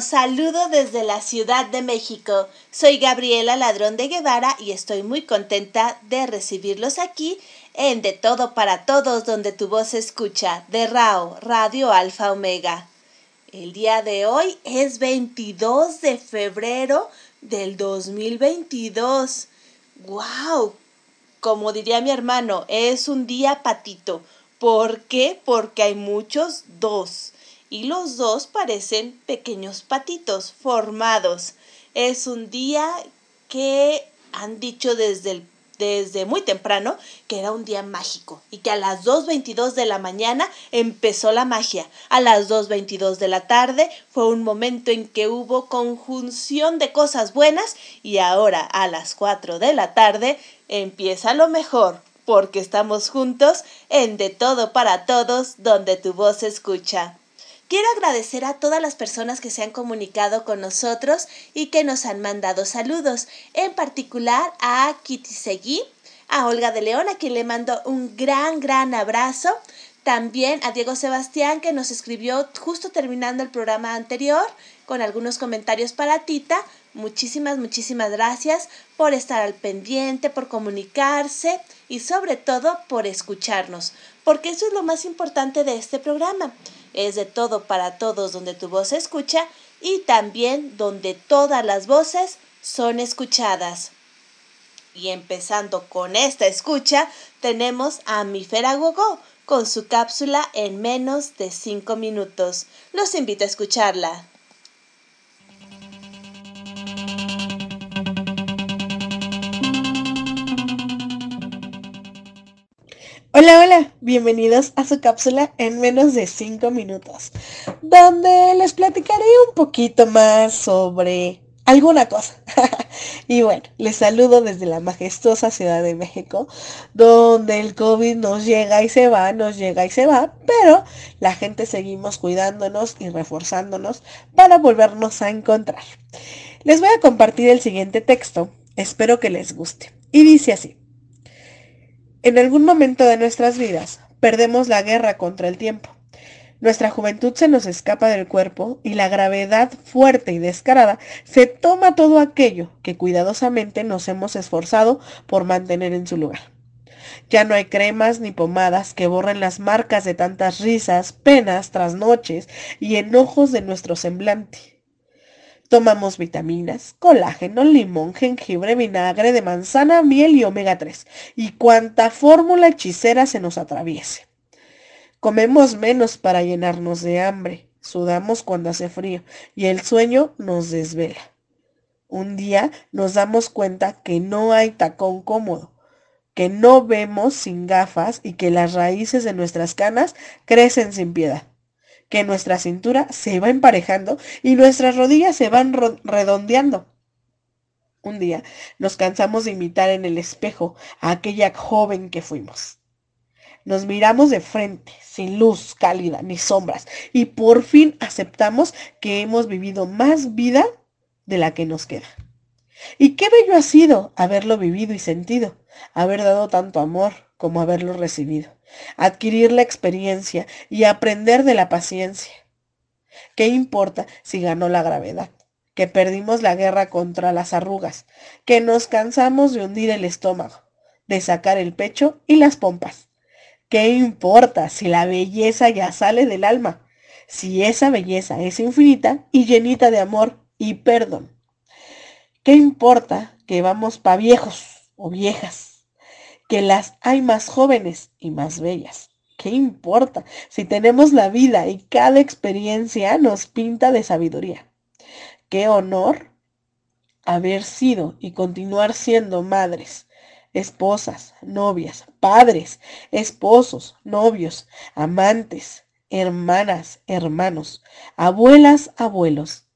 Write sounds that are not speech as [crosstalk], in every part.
saludo desde la Ciudad de México. Soy Gabriela Ladrón de Guevara y estoy muy contenta de recibirlos aquí en De Todo para Todos, donde tu voz se escucha, de RAO, Radio Alfa Omega. El día de hoy es 22 de febrero del 2022. ¡Wow! Como diría mi hermano, es un día patito. ¿Por qué? Porque hay muchos dos y los dos parecen pequeños patitos formados. Es un día que han dicho desde, desde muy temprano que era un día mágico y que a las 2.22 de la mañana empezó la magia. A las 2.22 de la tarde fue un momento en que hubo conjunción de cosas buenas y ahora a las 4 de la tarde empieza lo mejor porque estamos juntos en De Todo para Todos donde tu voz se escucha. Quiero agradecer a todas las personas que se han comunicado con nosotros y que nos han mandado saludos, en particular a Kitty Seguí, a Olga de León, a quien le mando un gran, gran abrazo. También a Diego Sebastián, que nos escribió justo terminando el programa anterior con algunos comentarios para Tita. Muchísimas, muchísimas gracias por estar al pendiente, por comunicarse y sobre todo por escucharnos, porque eso es lo más importante de este programa es de todo para todos donde tu voz se escucha y también donde todas las voces son escuchadas. Y empezando con esta escucha, tenemos a mi Gogo con su cápsula en menos de 5 minutos. Los invito a escucharla. Hola, hola, bienvenidos a su cápsula en menos de 5 minutos, donde les platicaré un poquito más sobre alguna cosa. [laughs] y bueno, les saludo desde la majestuosa Ciudad de México, donde el COVID nos llega y se va, nos llega y se va, pero la gente seguimos cuidándonos y reforzándonos para volvernos a encontrar. Les voy a compartir el siguiente texto, espero que les guste. Y dice así. En algún momento de nuestras vidas perdemos la guerra contra el tiempo. Nuestra juventud se nos escapa del cuerpo y la gravedad fuerte y descarada se toma todo aquello que cuidadosamente nos hemos esforzado por mantener en su lugar. Ya no hay cremas ni pomadas que borren las marcas de tantas risas, penas, trasnoches y enojos de nuestro semblante. Tomamos vitaminas, colágeno, limón, jengibre, vinagre de manzana, miel y omega 3 y cuanta fórmula hechicera se nos atraviese. Comemos menos para llenarnos de hambre, sudamos cuando hace frío y el sueño nos desvela. Un día nos damos cuenta que no hay tacón cómodo, que no vemos sin gafas y que las raíces de nuestras canas crecen sin piedad que nuestra cintura se va emparejando y nuestras rodillas se van redondeando. Un día nos cansamos de imitar en el espejo a aquella joven que fuimos. Nos miramos de frente, sin luz cálida ni sombras, y por fin aceptamos que hemos vivido más vida de la que nos queda. Y qué bello ha sido haberlo vivido y sentido, haber dado tanto amor como haberlo recibido adquirir la experiencia y aprender de la paciencia. ¿Qué importa si ganó la gravedad? Que perdimos la guerra contra las arrugas, que nos cansamos de hundir el estómago, de sacar el pecho y las pompas. ¿Qué importa si la belleza ya sale del alma? Si esa belleza es infinita y llenita de amor y perdón. ¿Qué importa que vamos pa viejos o viejas? Que las hay más jóvenes y más bellas. ¿Qué importa si tenemos la vida y cada experiencia nos pinta de sabiduría? Qué honor haber sido y continuar siendo madres, esposas, novias, padres, esposos, novios, amantes, hermanas, hermanos, abuelas, abuelos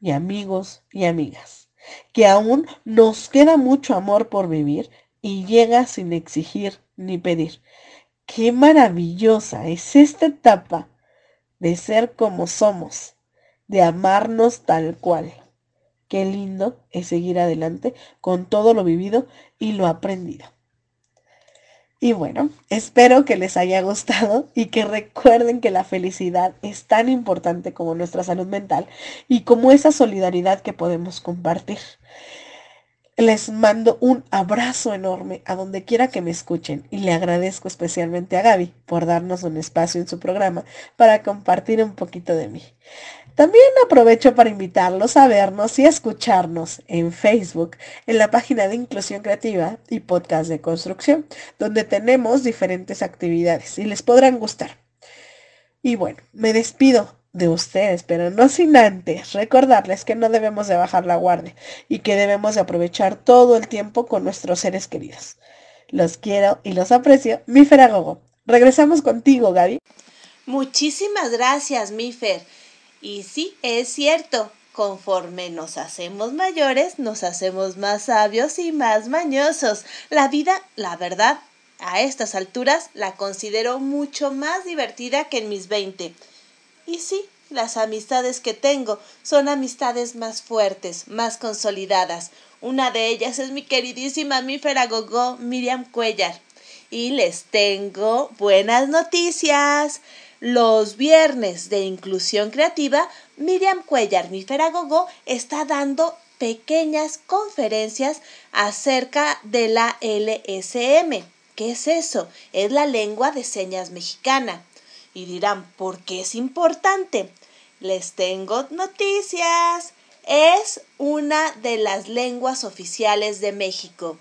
y amigos y amigas. Que aún nos queda mucho amor por vivir y llega sin exigir ni pedir. Qué maravillosa es esta etapa de ser como somos, de amarnos tal cual. Qué lindo es seguir adelante con todo lo vivido y lo aprendido. Y bueno, espero que les haya gustado y que recuerden que la felicidad es tan importante como nuestra salud mental y como esa solidaridad que podemos compartir. Les mando un abrazo enorme a donde quiera que me escuchen y le agradezco especialmente a Gaby por darnos un espacio en su programa para compartir un poquito de mí. También aprovecho para invitarlos a vernos y escucharnos en Facebook, en la página de Inclusión Creativa y Podcast de Construcción, donde tenemos diferentes actividades y les podrán gustar. Y bueno, me despido de ustedes, pero no sin antes recordarles que no debemos de bajar la guardia y que debemos de aprovechar todo el tiempo con nuestros seres queridos. Los quiero y los aprecio. Mi Feragogo. Regresamos contigo, Gaby. Muchísimas gracias, Mifer. Y sí, es cierto, conforme nos hacemos mayores, nos hacemos más sabios y más mañosos. La vida, la verdad, a estas alturas la considero mucho más divertida que en mis 20. Y sí, las amistades que tengo son amistades más fuertes, más consolidadas. Una de ellas es mi queridísima mífera gogo Miriam Cuellar. Y les tengo buenas noticias. Los viernes de inclusión creativa, Miriam Cuellar, mi Feragogo, está dando pequeñas conferencias acerca de la LSM. ¿Qué es eso? Es la lengua de señas mexicana. Y dirán, ¿por qué es importante? Les tengo noticias. Es una de las lenguas oficiales de México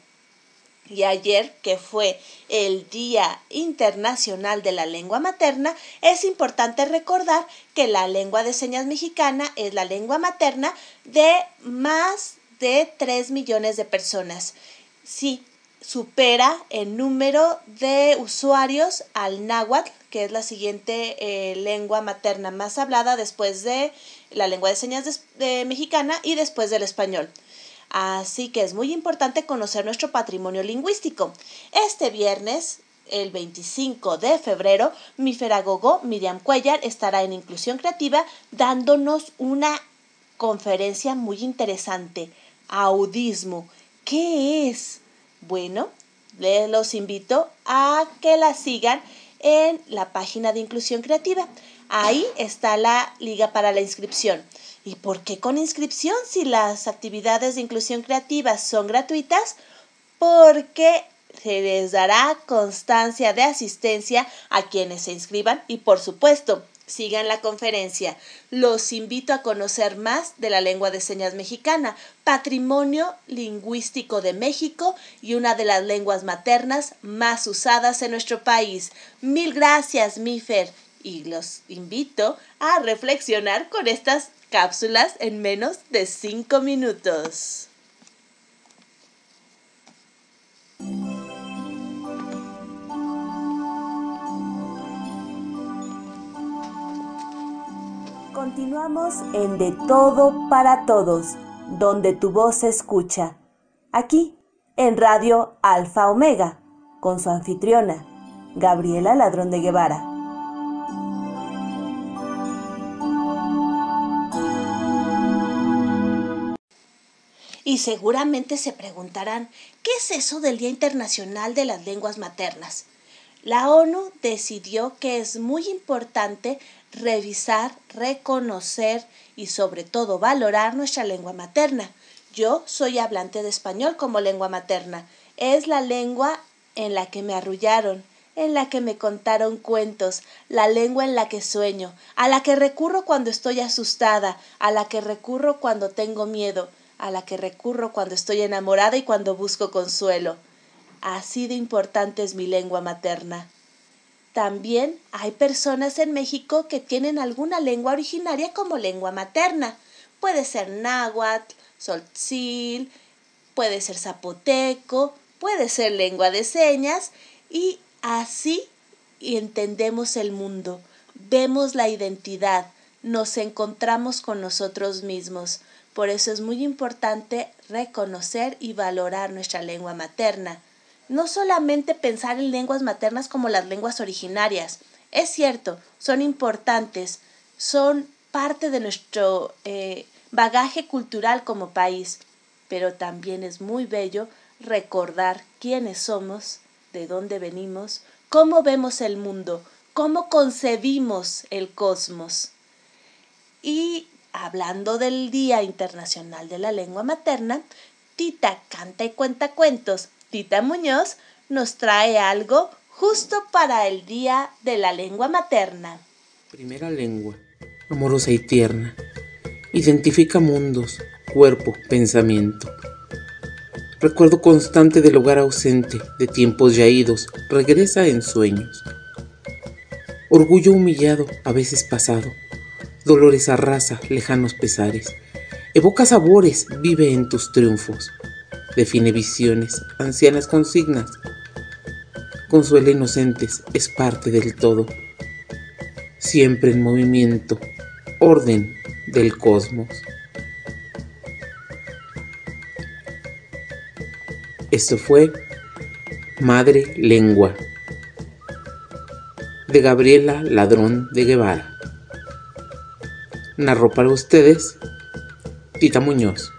y ayer, que fue el Día Internacional de la Lengua Materna, es importante recordar que la lengua de señas mexicana es la lengua materna de más de 3 millones de personas. Sí, supera el número de usuarios al náhuatl, que es la siguiente eh, lengua materna más hablada después de la lengua de señas mexicana y después del español. Así que es muy importante conocer nuestro patrimonio lingüístico. Este viernes, el 25 de febrero, mi feragogo Miriam Cuellar estará en Inclusión Creativa dándonos una conferencia muy interesante. Audismo. ¿Qué es? Bueno, les los invito a que la sigan en la página de Inclusión Creativa. Ahí está la liga para la inscripción. ¿Y por qué con inscripción si las actividades de inclusión creativa son gratuitas? Porque se les dará constancia de asistencia a quienes se inscriban y por supuesto sigan la conferencia. Los invito a conocer más de la lengua de señas mexicana, patrimonio lingüístico de México y una de las lenguas maternas más usadas en nuestro país. Mil gracias, Mifer, y los invito a reflexionar con estas cápsulas en menos de 5 minutos. Continuamos en De Todo para Todos, donde tu voz se escucha. Aquí, en Radio Alfa Omega, con su anfitriona, Gabriela Ladrón de Guevara. Y seguramente se preguntarán, ¿qué es eso del Día Internacional de las Lenguas Maternas? La ONU decidió que es muy importante revisar, reconocer y sobre todo valorar nuestra lengua materna. Yo soy hablante de español como lengua materna. Es la lengua en la que me arrullaron, en la que me contaron cuentos, la lengua en la que sueño, a la que recurro cuando estoy asustada, a la que recurro cuando tengo miedo, a la que recurro cuando estoy enamorada y cuando busco consuelo. Así de importante es mi lengua materna. También hay personas en México que tienen alguna lengua originaria como lengua materna. Puede ser náhuatl, soltzil, puede ser zapoteco, puede ser lengua de señas y así entendemos el mundo, vemos la identidad, nos encontramos con nosotros mismos. Por eso es muy importante reconocer y valorar nuestra lengua materna. No solamente pensar en lenguas maternas como las lenguas originarias. Es cierto, son importantes, son parte de nuestro eh, bagaje cultural como país, pero también es muy bello recordar quiénes somos de dónde venimos, cómo vemos el mundo, cómo concebimos el cosmos. Y hablando del Día Internacional de la Lengua Materna, Tita Canta y Cuenta Cuentos, Tita Muñoz, nos trae algo justo para el Día de la Lengua Materna. Primera lengua, amorosa y tierna, identifica mundos, cuerpo, pensamiento. Recuerdo constante del hogar ausente, de tiempos ya idos, regresa en sueños. Orgullo humillado, a veces pasado, dolores arrasa, lejanos pesares. Evoca sabores, vive en tus triunfos. Define visiones, ancianas consignas. Consuela inocentes, es parte del todo. Siempre en movimiento, orden del cosmos. Esto fue Madre Lengua de Gabriela Ladrón de Guevara. Narró para ustedes Tita Muñoz.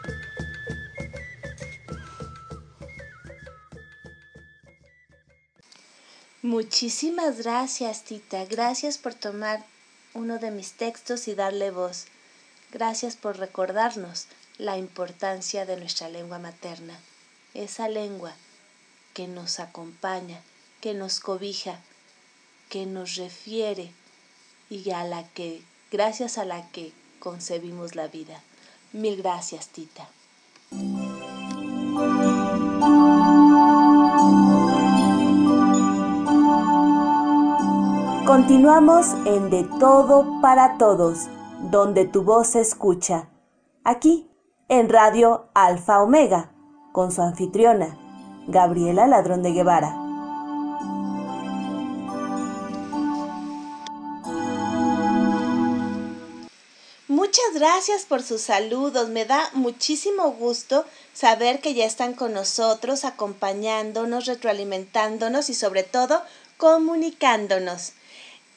Muchísimas gracias, Tita. Gracias por tomar uno de mis textos y darle voz. Gracias por recordarnos la importancia de nuestra lengua materna, esa lengua que nos acompaña, que nos cobija, que nos refiere y a la que, gracias a la que concebimos la vida. Mil gracias, Tita. Continuamos en De Todo para Todos, donde tu voz se escucha. Aquí, en Radio Alfa Omega, con su anfitriona, Gabriela Ladrón de Guevara. Muchas gracias por sus saludos. Me da muchísimo gusto saber que ya están con nosotros, acompañándonos, retroalimentándonos y sobre todo comunicándonos.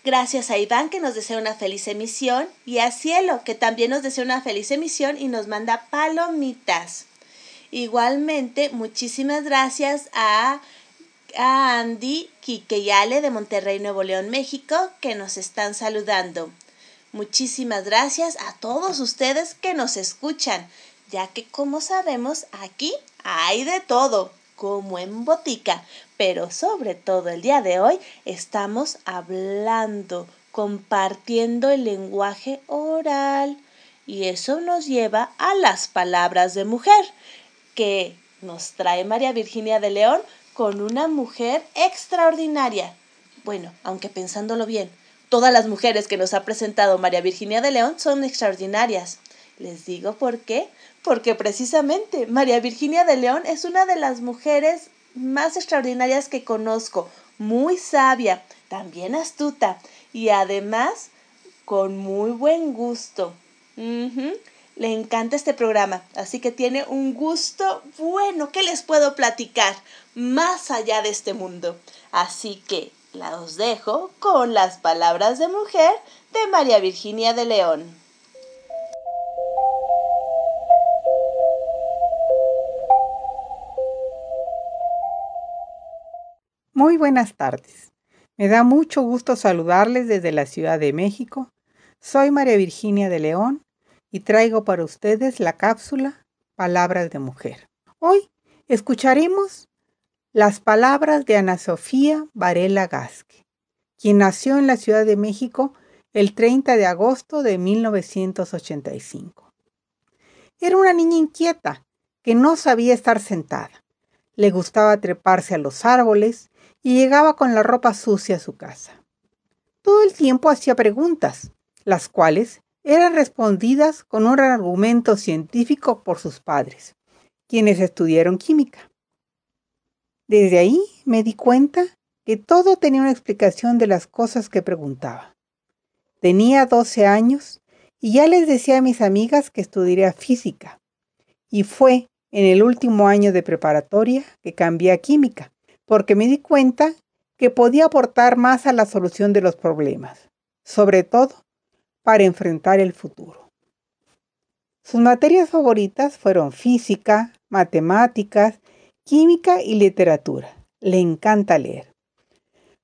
Gracias a Iván que nos desea una feliz emisión y a Cielo que también nos desea una feliz emisión y nos manda palomitas. Igualmente, muchísimas gracias a, Andy Quiqueyale de Monterrey, Nuevo León, México, que nos están saludando. Muchísimas gracias a todos ustedes que nos escuchan, ya que como sabemos, aquí hay de todo como en botica, pero sobre todo el día de hoy estamos hablando, compartiendo el lenguaje oral. Y eso nos lleva a las palabras de mujer, que nos trae María Virginia de León con una mujer extraordinaria. Bueno, aunque pensándolo bien, todas las mujeres que nos ha presentado María Virginia de León son extraordinarias. Les digo por qué, porque precisamente María Virginia de León es una de las mujeres más extraordinarias que conozco, muy sabia, también astuta y además con muy buen gusto. Le encanta este programa, así que tiene un gusto bueno que les puedo platicar más allá de este mundo. Así que la os dejo con las palabras de mujer de María Virginia de León. Muy buenas tardes. Me da mucho gusto saludarles desde la Ciudad de México. Soy María Virginia de León y traigo para ustedes la cápsula Palabras de Mujer. Hoy escucharemos las palabras de Ana Sofía Varela Gasque, quien nació en la Ciudad de México el 30 de agosto de 1985. Era una niña inquieta que no sabía estar sentada. Le gustaba treparse a los árboles y llegaba con la ropa sucia a su casa. Todo el tiempo hacía preguntas, las cuales eran respondidas con un argumento científico por sus padres, quienes estudiaron química. Desde ahí me di cuenta que todo tenía una explicación de las cosas que preguntaba. Tenía 12 años y ya les decía a mis amigas que estudiaría física. Y fue en el último año de preparatoria que cambié a química, porque me di cuenta que podía aportar más a la solución de los problemas, sobre todo para enfrentar el futuro. Sus materias favoritas fueron física, matemáticas, química y literatura. le encanta leer.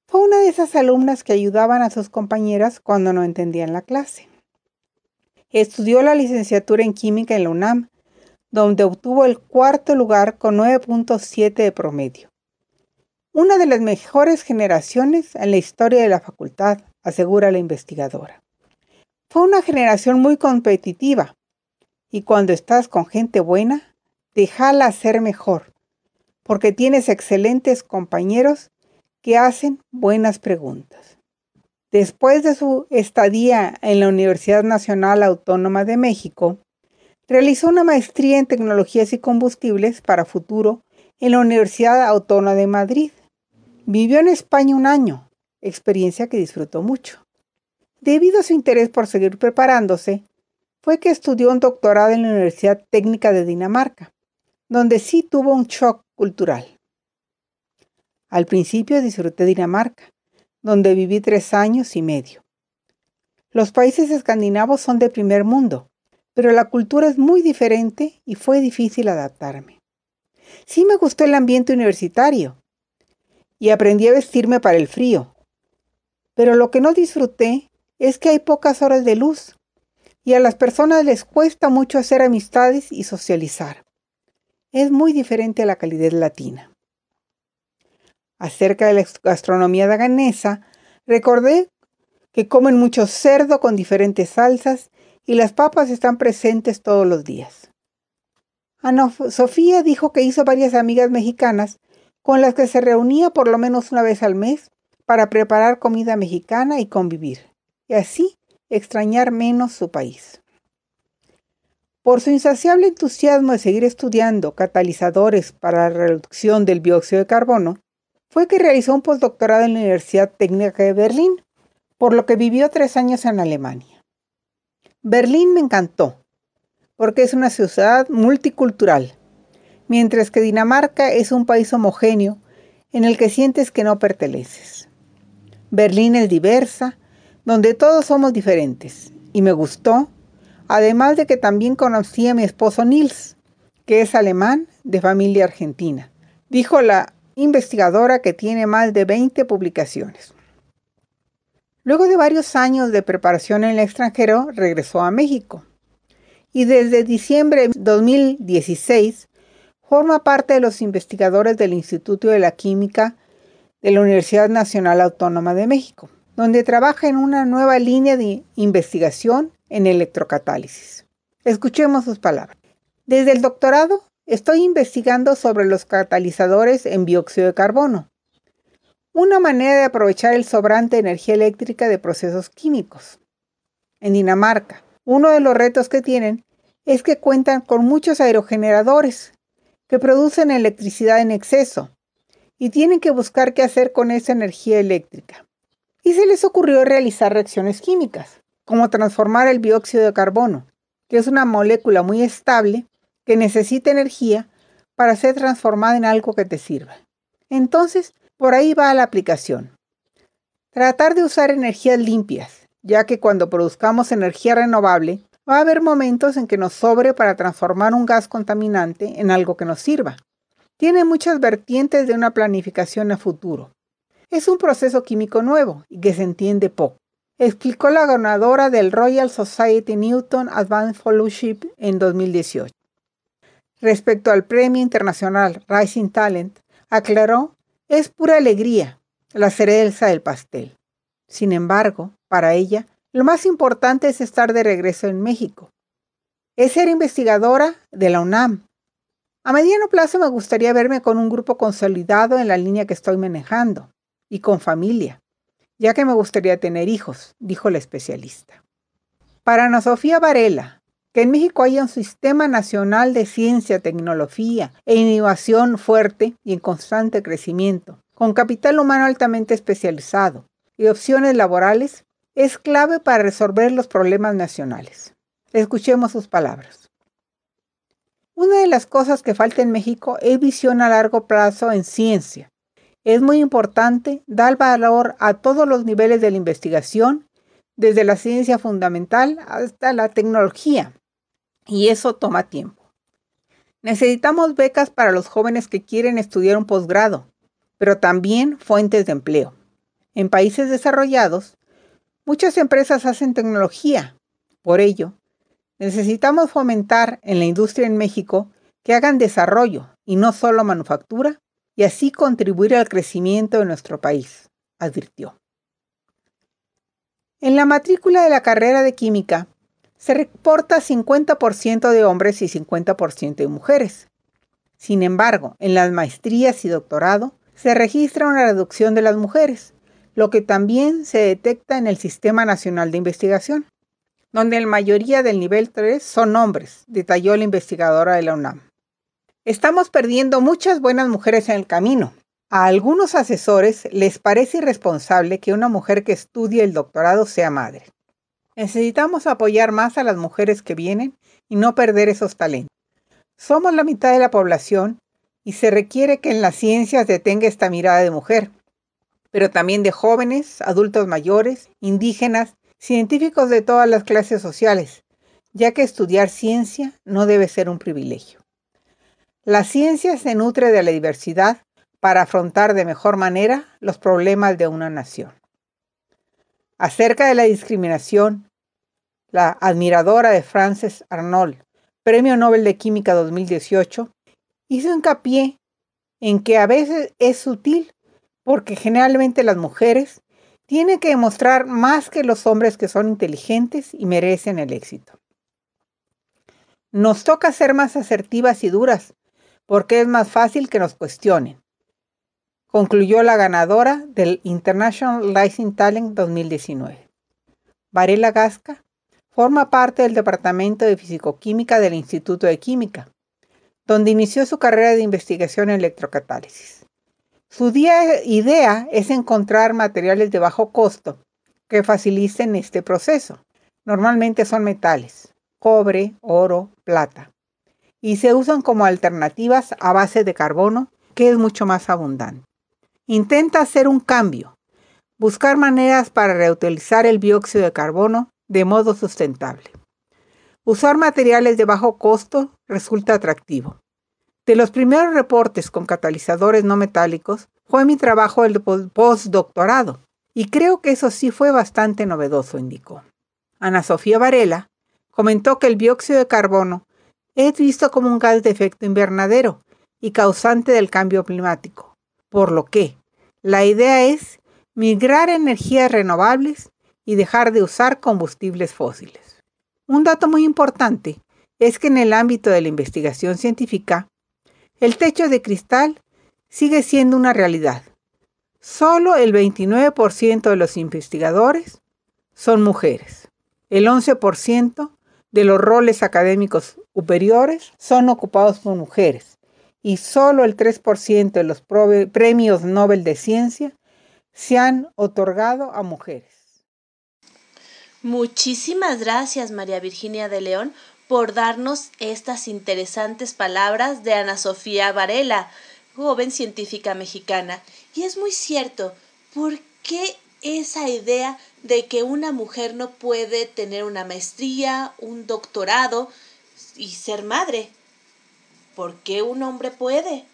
Fue una de esas alumnas que ayudaban a sus compañeras cuando no entendían la clase. Estudió la licenciatura en química en la UNAM, donde obtuvo el cuarto lugar con 9.7 de promedio. Una de las mejores generaciones en la historia de la facultad, asegura la investigadora. Fue una generación muy competitiva y cuando estás con gente buena, déjala ser mejor, porque tienes excelentes compañeros que hacen buenas preguntas. Después de su estadía en la Universidad Nacional Autónoma de México, realizó una maestría en tecnologías y combustibles para futuro en la Universidad Autónoma de Madrid. Vivió en España un año, experiencia que disfrutó mucho. Debido a su interés por seguir preparándose, fue que estudió un doctorado en la Universidad Técnica de Dinamarca, donde sí tuvo un shock cultural. Al principio disfruté Dinamarca, donde viví tres años y medio. Los países escandinavos son de primer mundo, pero la cultura es muy diferente y fue difícil adaptarme. Sí me gustó el ambiente universitario y aprendí a vestirme para el frío, pero lo que no disfruté es que hay pocas horas de luz y a las personas les cuesta mucho hacer amistades y socializar. Es muy diferente a la calidez latina acerca de la gastronomía daganesa, recordé que comen mucho cerdo con diferentes salsas y las papas están presentes todos los días. Ana Sofía dijo que hizo varias amigas mexicanas con las que se reunía por lo menos una vez al mes para preparar comida mexicana y convivir, y así extrañar menos su país. Por su insaciable entusiasmo de seguir estudiando catalizadores para la reducción del dióxido de carbono, fue que realizó un postdoctorado en la Universidad Técnica de Berlín, por lo que vivió tres años en Alemania. Berlín me encantó, porque es una ciudad multicultural, mientras que Dinamarca es un país homogéneo en el que sientes que no perteneces. Berlín es diversa, donde todos somos diferentes, y me gustó, además de que también conocí a mi esposo Nils, que es alemán de familia argentina. Dijo la investigadora que tiene más de 20 publicaciones. Luego de varios años de preparación en el extranjero, regresó a México y desde diciembre de 2016 forma parte de los investigadores del Instituto de la Química de la Universidad Nacional Autónoma de México, donde trabaja en una nueva línea de investigación en electrocatálisis. Escuchemos sus palabras. Desde el doctorado Estoy investigando sobre los catalizadores en dióxido de carbono, una manera de aprovechar el sobrante energía eléctrica de procesos químicos. En Dinamarca, uno de los retos que tienen es que cuentan con muchos aerogeneradores que producen electricidad en exceso y tienen que buscar qué hacer con esa energía eléctrica. Y se les ocurrió realizar reacciones químicas, como transformar el dióxido de carbono, que es una molécula muy estable, que necesita energía para ser transformada en algo que te sirva. Entonces, por ahí va la aplicación. Tratar de usar energías limpias, ya que cuando produzcamos energía renovable, va a haber momentos en que nos sobre para transformar un gas contaminante en algo que nos sirva. Tiene muchas vertientes de una planificación a futuro. Es un proceso químico nuevo y que se entiende poco, explicó la ganadora del Royal Society Newton Advanced Fellowship en 2018. Respecto al Premio Internacional Rising Talent, aclaró, es pura alegría, la cereza del pastel. Sin embargo, para ella, lo más importante es estar de regreso en México. Es ser investigadora de la UNAM. A mediano plazo me gustaría verme con un grupo consolidado en la línea que estoy manejando y con familia, ya que me gustaría tener hijos, dijo la especialista. Para Ana Sofía Varela, que en México haya un sistema nacional de ciencia, tecnología e innovación fuerte y en constante crecimiento, con capital humano altamente especializado y opciones laborales, es clave para resolver los problemas nacionales. Escuchemos sus palabras. Una de las cosas que falta en México es visión a largo plazo en ciencia. Es muy importante dar valor a todos los niveles de la investigación, desde la ciencia fundamental hasta la tecnología, y eso toma tiempo. Necesitamos becas para los jóvenes que quieren estudiar un posgrado, pero también fuentes de empleo. En países desarrollados, muchas empresas hacen tecnología. Por ello, necesitamos fomentar en la industria en México que hagan desarrollo y no solo manufactura, y así contribuir al crecimiento de nuestro país, advirtió. En la matrícula de la carrera de química se reporta 50% de hombres y 50% de mujeres. Sin embargo, en las maestrías y doctorado se registra una reducción de las mujeres, lo que también se detecta en el Sistema Nacional de Investigación, donde la mayoría del nivel 3 son hombres, detalló la investigadora de la UNAM. Estamos perdiendo muchas buenas mujeres en el camino. A algunos asesores les parece irresponsable que una mujer que estudie el doctorado sea madre. Necesitamos apoyar más a las mujeres que vienen y no perder esos talentos. Somos la mitad de la población y se requiere que en las ciencias detenga esta mirada de mujer, pero también de jóvenes, adultos mayores, indígenas, científicos de todas las clases sociales, ya que estudiar ciencia no debe ser un privilegio. La ciencia se nutre de la diversidad para afrontar de mejor manera los problemas de una nación. Acerca de la discriminación, la admiradora de Frances Arnold, Premio Nobel de Química 2018, hizo hincapié en que a veces es sutil porque generalmente las mujeres tienen que demostrar más que los hombres que son inteligentes y merecen el éxito. Nos toca ser más asertivas y duras porque es más fácil que nos cuestionen, concluyó la ganadora del International Rising Talent 2019. Varela Gasca forma parte del Departamento de Fisicoquímica del Instituto de Química, donde inició su carrera de investigación en electrocatálisis. Su idea es encontrar materiales de bajo costo que faciliten este proceso. Normalmente son metales, cobre, oro, plata y se usan como alternativas a base de carbono, que es mucho más abundante. Intenta hacer un cambio, buscar maneras para reutilizar el dióxido de carbono de modo sustentable. Usar materiales de bajo costo resulta atractivo. De los primeros reportes con catalizadores no metálicos fue mi trabajo el postdoctorado, y creo que eso sí fue bastante novedoso, indicó. Ana Sofía Varela comentó que el dióxido de carbono es visto como un gas de efecto invernadero y causante del cambio climático, por lo que la idea es migrar energías renovables y dejar de usar combustibles fósiles. Un dato muy importante es que en el ámbito de la investigación científica, el techo de cristal sigue siendo una realidad. Solo el 29% de los investigadores son mujeres. El 11% de los roles académicos superiores son ocupados por mujeres y solo el 3% de los premios Nobel de Ciencia se han otorgado a mujeres. Muchísimas gracias, María Virginia de León, por darnos estas interesantes palabras de Ana Sofía Varela, joven científica mexicana. Y es muy cierto, ¿por qué esa idea de que una mujer no puede tener una maestría, un doctorado y ser madre. ¿Por qué un hombre puede?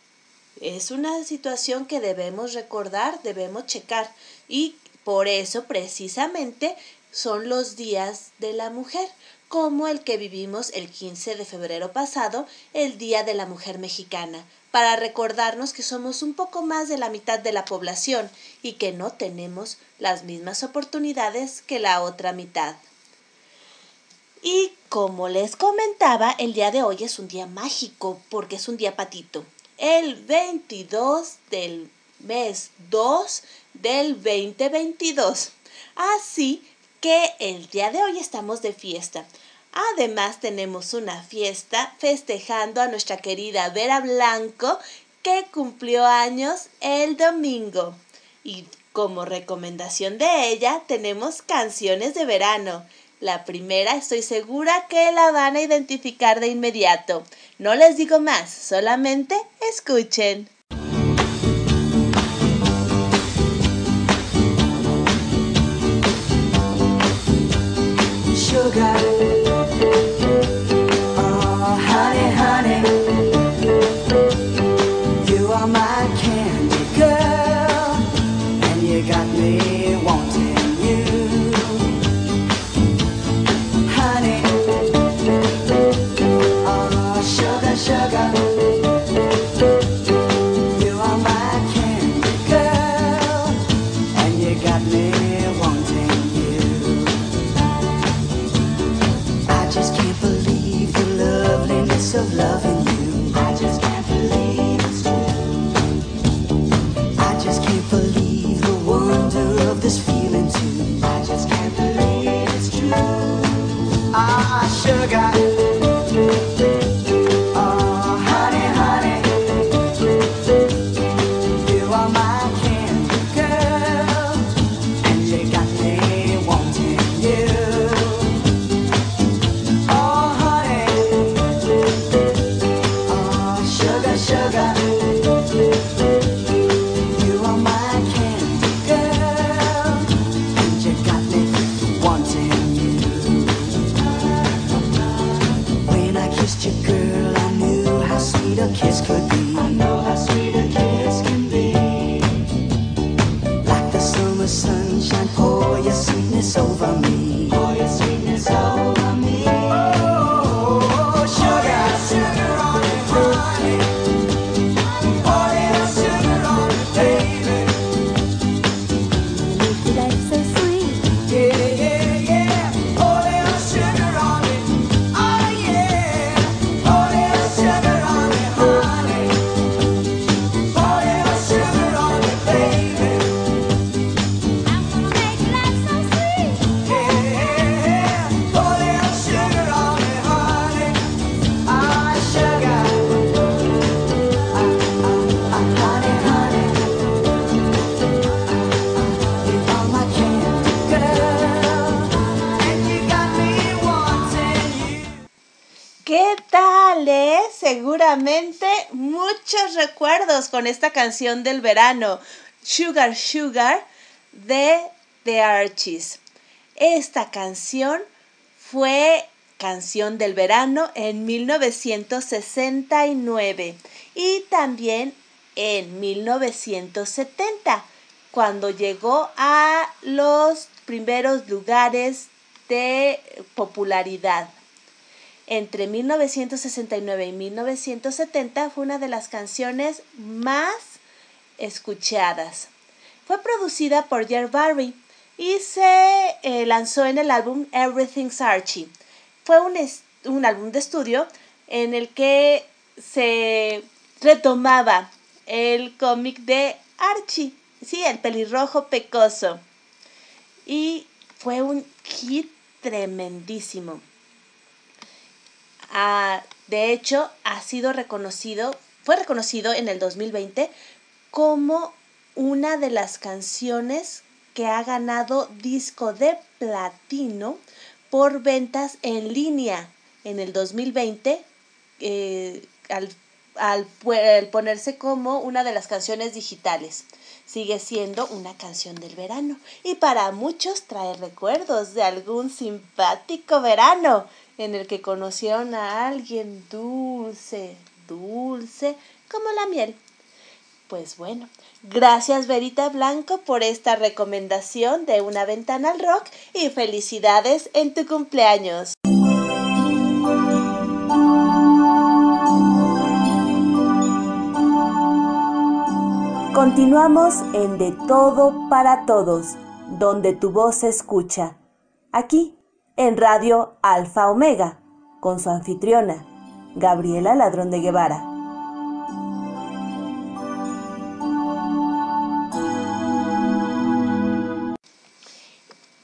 Es una situación que debemos recordar, debemos checar y por eso precisamente son los días de la mujer, como el que vivimos el 15 de febrero pasado, el Día de la Mujer Mexicana, para recordarnos que somos un poco más de la mitad de la población y que no tenemos las mismas oportunidades que la otra mitad. Y como les comentaba, el día de hoy es un día mágico porque es un día patito. El 22 del mes 2 del 2022. Así que el día de hoy estamos de fiesta. Además tenemos una fiesta festejando a nuestra querida Vera Blanco que cumplió años el domingo. Y como recomendación de ella tenemos canciones de verano. La primera estoy segura que la van a identificar de inmediato. No les digo más, solamente escuchen. got of love. Con esta canción del verano, Sugar Sugar, de The Archies. Esta canción fue canción del verano en 1969 y también en 1970, cuando llegó a los primeros lugares de popularidad. Entre 1969 y 1970 fue una de las canciones más escuchadas. Fue producida por Jer Barry y se eh, lanzó en el álbum Everything's Archie. Fue un, un álbum de estudio en el que se retomaba el cómic de Archie, sí, el pelirrojo pecoso. Y fue un hit tremendísimo. Ah, de hecho, ha sido reconocido, fue reconocido en el 2020 como una de las canciones que ha ganado disco de platino por ventas en línea en el 2020 eh, al, al ponerse como una de las canciones digitales. Sigue siendo una canción del verano y para muchos trae recuerdos de algún simpático verano en el que conocieron a alguien dulce, dulce como la miel. Pues bueno, gracias Verita Blanco por esta recomendación de una ventana al rock y felicidades en tu cumpleaños. Continuamos en De Todo para Todos, donde tu voz se escucha. Aquí, en Radio Alfa Omega, con su anfitriona, Gabriela Ladrón de Guevara.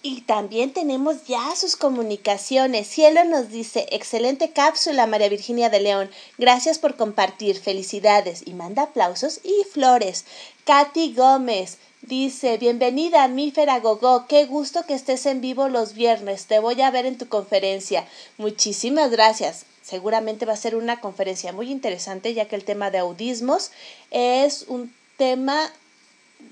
Y también tenemos ya sus comunicaciones. Cielo nos dice, excelente cápsula María Virginia de León. Gracias por compartir. Felicidades. Y manda aplausos y flores. Katy Gómez dice, bienvenida Mífera Gogó. Qué gusto que estés en vivo los viernes. Te voy a ver en tu conferencia. Muchísimas gracias. Seguramente va a ser una conferencia muy interesante ya que el tema de audismos es un tema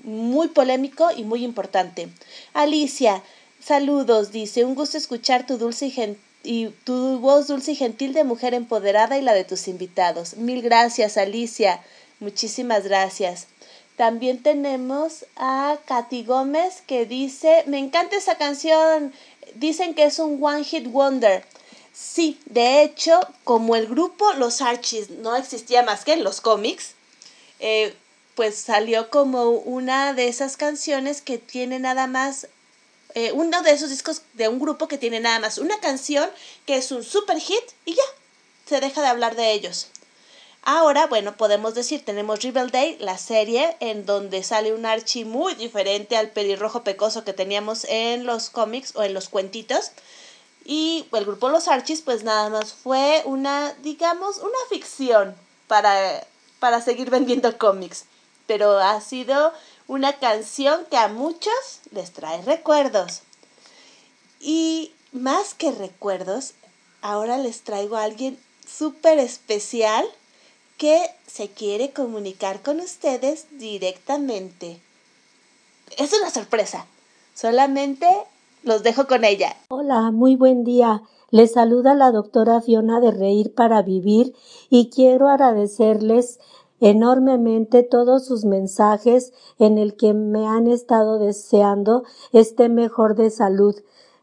muy polémico y muy importante. Alicia, saludos, dice, un gusto escuchar tu dulce y, gen- y tu voz dulce y gentil de mujer empoderada y la de tus invitados. Mil gracias, Alicia. Muchísimas gracias. También tenemos a Katy Gómez que dice, me encanta esa canción. Dicen que es un one hit wonder. Sí, de hecho, como el grupo Los Archies no existía más que en los cómics, eh, pues salió como una de esas canciones que tiene nada más, eh, uno de esos discos de un grupo que tiene nada más una canción que es un super hit y ya, se deja de hablar de ellos. Ahora, bueno, podemos decir, tenemos Riverdale, la serie, en donde sale un Archie muy diferente al pelirrojo pecoso que teníamos en los cómics o en los cuentitos. Y el grupo Los Archies, pues nada más fue una, digamos, una ficción para, para seguir vendiendo cómics. Pero ha sido una canción que a muchos les trae recuerdos. Y más que recuerdos, ahora les traigo a alguien súper especial que se quiere comunicar con ustedes directamente. Es una sorpresa. Solamente los dejo con ella. Hola, muy buen día. Les saluda la doctora Fiona de Reír para Vivir y quiero agradecerles enormemente todos sus mensajes en el que me han estado deseando esté mejor de salud.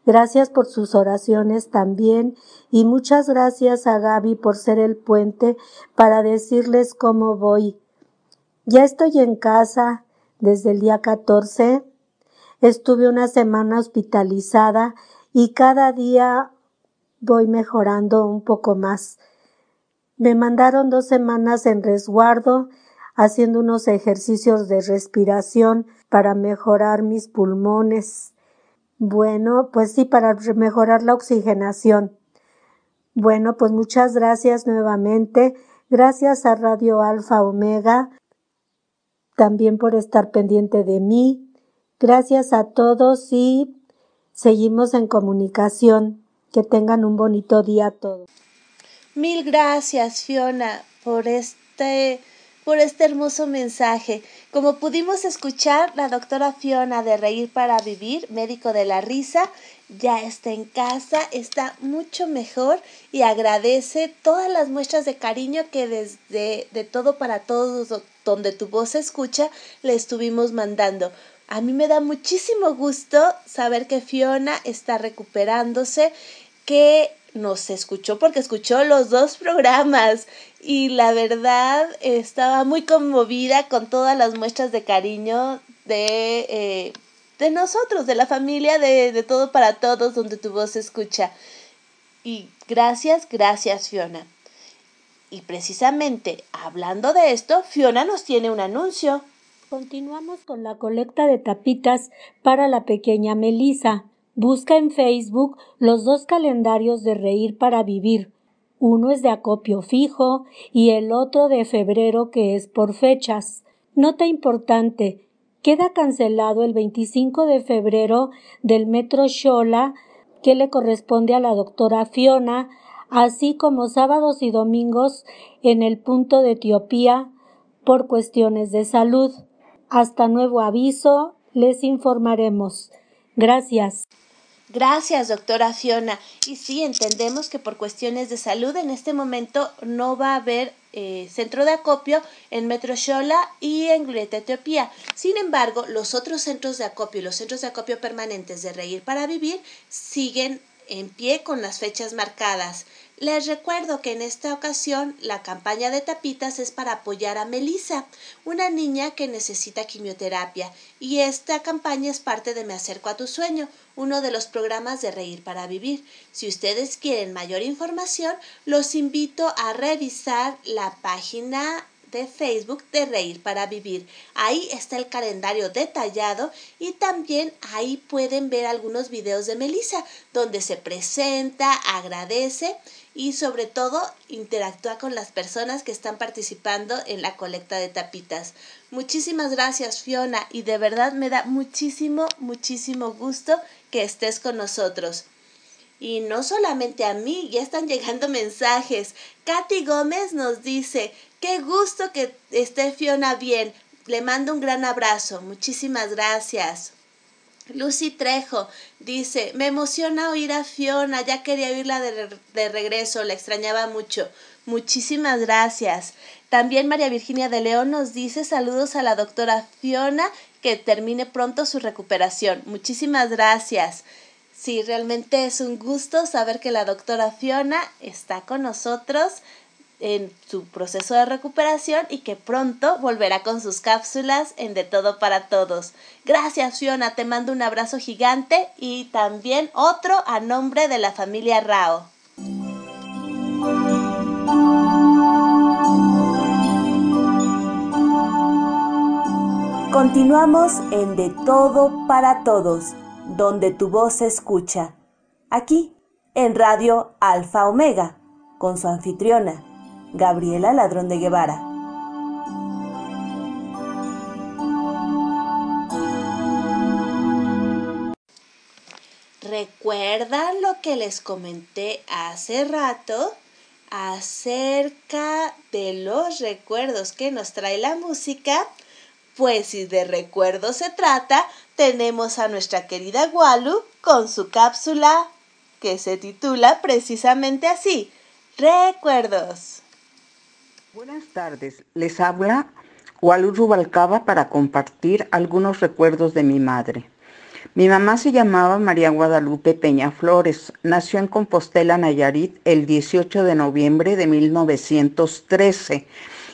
Gracias por sus oraciones también y muchas gracias a Gaby por ser el puente para decirles cómo voy. Ya estoy en casa desde el día 14. Estuve una semana hospitalizada y cada día voy mejorando un poco más. Me mandaron dos semanas en resguardo haciendo unos ejercicios de respiración para mejorar mis pulmones. Bueno, pues sí, para mejorar la oxigenación. Bueno, pues muchas gracias nuevamente. Gracias a Radio Alfa Omega también por estar pendiente de mí. Gracias a todos y seguimos en comunicación. Que tengan un bonito día todos. Mil gracias, Fiona, por este por este hermoso mensaje. Como pudimos escuchar, la doctora Fiona de Reír para Vivir, médico de la risa, ya está en casa, está mucho mejor y agradece todas las muestras de cariño que desde de todo para todos donde tu voz se escucha le estuvimos mandando. A mí me da muchísimo gusto saber que Fiona está recuperándose, que nos escuchó porque escuchó los dos programas y la verdad estaba muy conmovida con todas las muestras de cariño de, eh, de nosotros, de la familia, de, de todo para todos, donde tu voz se escucha. Y gracias, gracias Fiona. Y precisamente hablando de esto, Fiona nos tiene un anuncio. Continuamos con la colecta de tapitas para la pequeña Melisa. Busca en Facebook los dos calendarios de Reír para Vivir. Uno es de acopio fijo y el otro de febrero que es por fechas. Nota importante. Queda cancelado el 25 de febrero del Metro Shola que le corresponde a la doctora Fiona, así como sábados y domingos en el punto de Etiopía por cuestiones de salud. Hasta nuevo aviso, les informaremos. Gracias. Gracias, doctora Fiona. Y sí, entendemos que por cuestiones de salud en este momento no va a haber eh, centro de acopio en Metro y en Glorieta Etiopía. Sin embargo, los otros centros de acopio los centros de acopio permanentes de Reír para Vivir siguen en pie con las fechas marcadas. Les recuerdo que en esta ocasión la campaña de tapitas es para apoyar a Melissa, una niña que necesita quimioterapia, y esta campaña es parte de Me acerco a tu sueño, uno de los programas de Reír para Vivir. Si ustedes quieren mayor información, los invito a revisar la página de Facebook de Reír para Vivir. Ahí está el calendario detallado y también ahí pueden ver algunos videos de Melissa donde se presenta, agradece y sobre todo interactúa con las personas que están participando en la colecta de tapitas. Muchísimas gracias Fiona y de verdad me da muchísimo, muchísimo gusto que estés con nosotros. Y no solamente a mí, ya están [laughs] llegando mensajes. Katy Gómez nos dice, qué gusto que esté Fiona bien. Le mando un gran abrazo. Muchísimas gracias. Lucy Trejo dice, me emociona oír a Fiona, ya quería oírla de, de, regreso, la extrañaba mucho. Muchísimas gracias. También María Virginia de León nos dice saludos a la doctora Fiona, que termine pronto su recuperación. Muchísimas gracias. Sí, realmente es un gusto saber que la doctora Fiona está con nosotros en su proceso de recuperación y que pronto volverá con sus cápsulas en De Todo para Todos. Gracias Fiona, te mando un abrazo gigante y también otro a nombre de la familia Rao. Continuamos en De Todo para Todos, donde tu voz se escucha. Aquí, en Radio Alfa Omega, con su anfitriona, Gabriela Ladrón de Guevara. ¿Recuerdan lo que les comenté hace rato acerca de los recuerdos que nos trae la música? Pues si de recuerdos se trata, tenemos a nuestra querida Walu con su cápsula que se titula precisamente así, Recuerdos. Buenas tardes, les habla Walu Rubalcaba para compartir algunos recuerdos de mi madre. Mi mamá se llamaba María Guadalupe Peña Flores. Nació en Compostela, Nayarit, el 18 de noviembre de 1913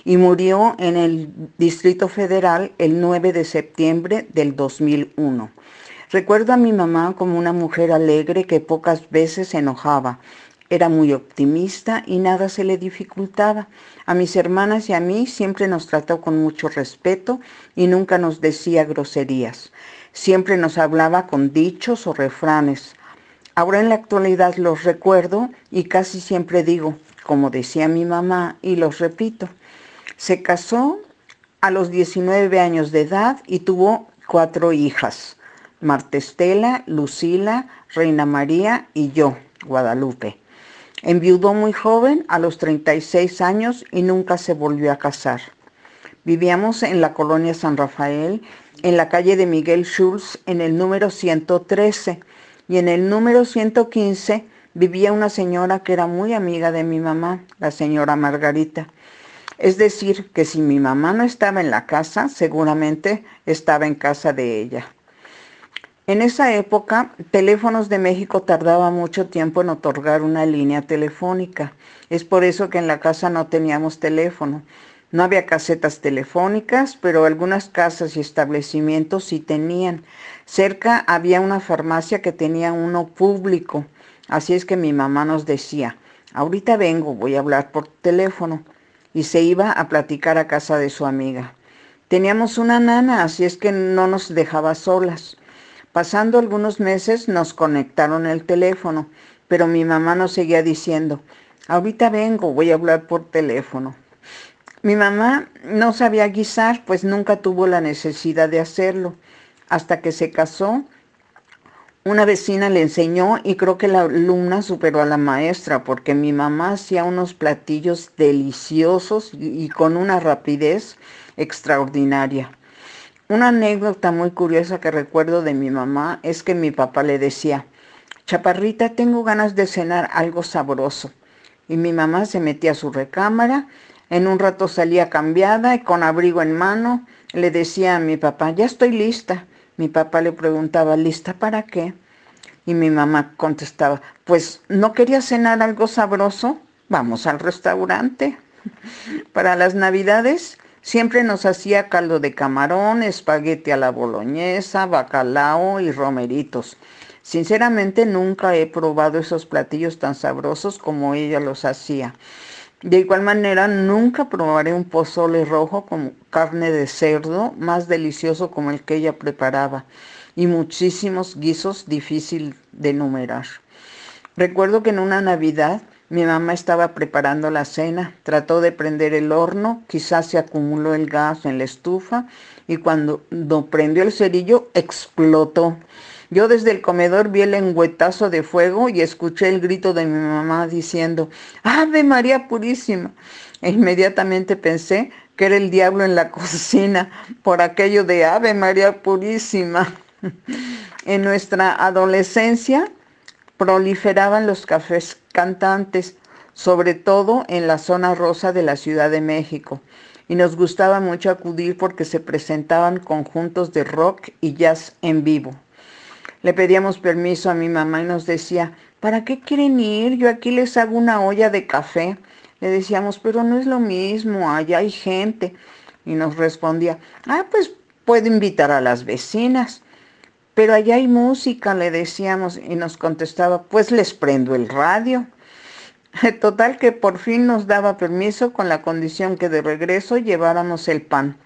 y murió en el Distrito Federal el 9 de septiembre del 2001. Recuerdo a mi mamá como una mujer alegre que pocas veces se enojaba. Era muy optimista y nada se le dificultaba. A mis hermanas y a mí siempre nos trató con mucho respeto y nunca nos decía groserías. Siempre nos hablaba con dichos o refranes. Ahora en la actualidad los recuerdo y casi siempre digo, como decía mi mamá, y los repito. Se casó a los 19 años de edad y tuvo cuatro hijas, Marta Estela, Lucila, Reina María y yo, Guadalupe. Enviudó muy joven, a los 36 años, y nunca se volvió a casar. Vivíamos en la colonia San Rafael, en la calle de Miguel Schulz, en el número 113, y en el número 115 vivía una señora que era muy amiga de mi mamá, la señora Margarita. Es decir, que si mi mamá no estaba en la casa, seguramente estaba en casa de ella. En esa época, Teléfonos de México tardaba mucho tiempo en otorgar una línea telefónica. Es por eso que en la casa no teníamos teléfono. No había casetas telefónicas, pero algunas casas y establecimientos sí tenían. Cerca había una farmacia que tenía uno público. Así es que mi mamá nos decía, ahorita vengo, voy a hablar por teléfono. Y se iba a platicar a casa de su amiga. Teníamos una nana, así es que no nos dejaba solas. Pasando algunos meses nos conectaron el teléfono, pero mi mamá nos seguía diciendo, ahorita vengo, voy a hablar por teléfono. Mi mamá no sabía guisar, pues nunca tuvo la necesidad de hacerlo. Hasta que se casó, una vecina le enseñó y creo que la alumna superó a la maestra, porque mi mamá hacía unos platillos deliciosos y, y con una rapidez extraordinaria. Una anécdota muy curiosa que recuerdo de mi mamá es que mi papá le decía, Chaparrita, tengo ganas de cenar algo sabroso. Y mi mamá se metía a su recámara, en un rato salía cambiada y con abrigo en mano le decía a mi papá, ya estoy lista. Mi papá le preguntaba, ¿lista para qué? Y mi mamá contestaba, pues ¿no quería cenar algo sabroso? Vamos al restaurante. [laughs] Para las navidades Siempre nos hacía caldo de camarón, espagueti a la boloñesa, bacalao y romeritos. Sinceramente nunca he probado esos platillos tan sabrosos como ella los hacía. De igual manera, nunca probaré un pozole rojo con carne de cerdo más delicioso como el que ella preparaba y muchísimos guisos difícil de enumerar. Recuerdo que en una Navidad mi mamá estaba preparando la cena, trató de prender el horno, quizás se acumuló el gas en la estufa y cuando prendió el cerillo explotó. Yo desde el comedor vi el lengüetazo de fuego y escuché el grito de mi mamá diciendo, Ave María Purísima. E inmediatamente pensé que era el diablo en la [laughs] cocina por aquello de Ave María Purísima. [laughs] en nuestra adolescencia proliferaban los cafés cantantes, sobre todo en la zona rosa de la Ciudad de México, y nos gustaba mucho acudir porque se presentaban conjuntos de rock y jazz en vivo. Le pedíamos permiso a mi mamá y nos decía, ¿para qué quieren ir? Yo aquí les hago una olla de café. Le decíamos, pero no es lo mismo, allá hay gente. Y nos respondía, ah, pues puedo invitar a las vecinas. Pero allá hay música, le decíamos, y nos contestaba, pues les prendo el radio. [laughs] Total que por fin nos daba permiso con la condición que de regreso lleváramos el pan.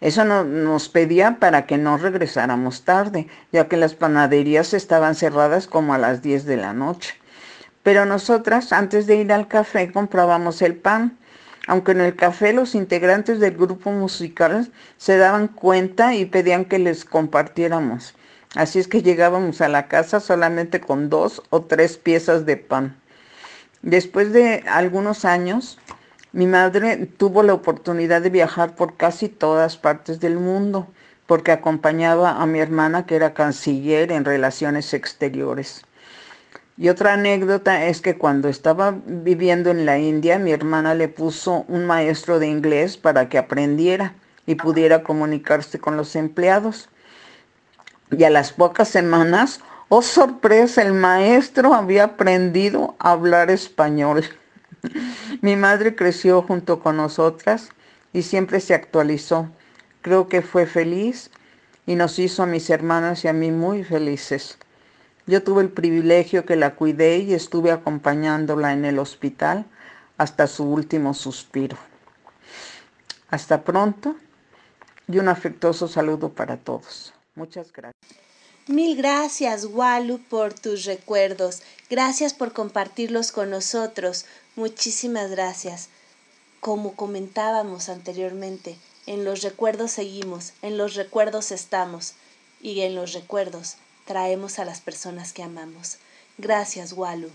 Eso no- nos pedía para que no regresáramos tarde, ya que las panaderías estaban cerradas como a las 10 de la noche. Pero nosotras, antes de ir al café, comprábamos el pan. Aunque en el café los integrantes del grupo musical se daban cuenta y pedían que les compartiéramos. Así es que llegábamos a la casa solamente con dos o tres piezas de pan. Después de algunos años, mi madre tuvo la oportunidad de viajar por casi todas partes del mundo, porque acompañaba a mi hermana que era canciller en relaciones exteriores. Y otra anécdota es que cuando estaba viviendo en la India, mi hermana le puso un maestro de inglés para que aprendiera y pudiera comunicarse con los empleados. Y a las pocas semanas, oh sorpresa, el maestro había aprendido a hablar español. [laughs] Mi madre creció junto con nosotras y siempre se actualizó. Creo que fue feliz y nos hizo a mis hermanas y a mí muy felices. Yo tuve el privilegio que la cuidé y estuve acompañándola en el hospital hasta su último suspiro. Hasta pronto y un afectuoso saludo para todos. Muchas gracias. Mil gracias, Walu, por tus recuerdos. Gracias por compartirlos con nosotros. Muchísimas gracias. Como comentábamos anteriormente, en los recuerdos seguimos, en los recuerdos estamos y en los recuerdos traemos a las personas que amamos. Gracias, Walu.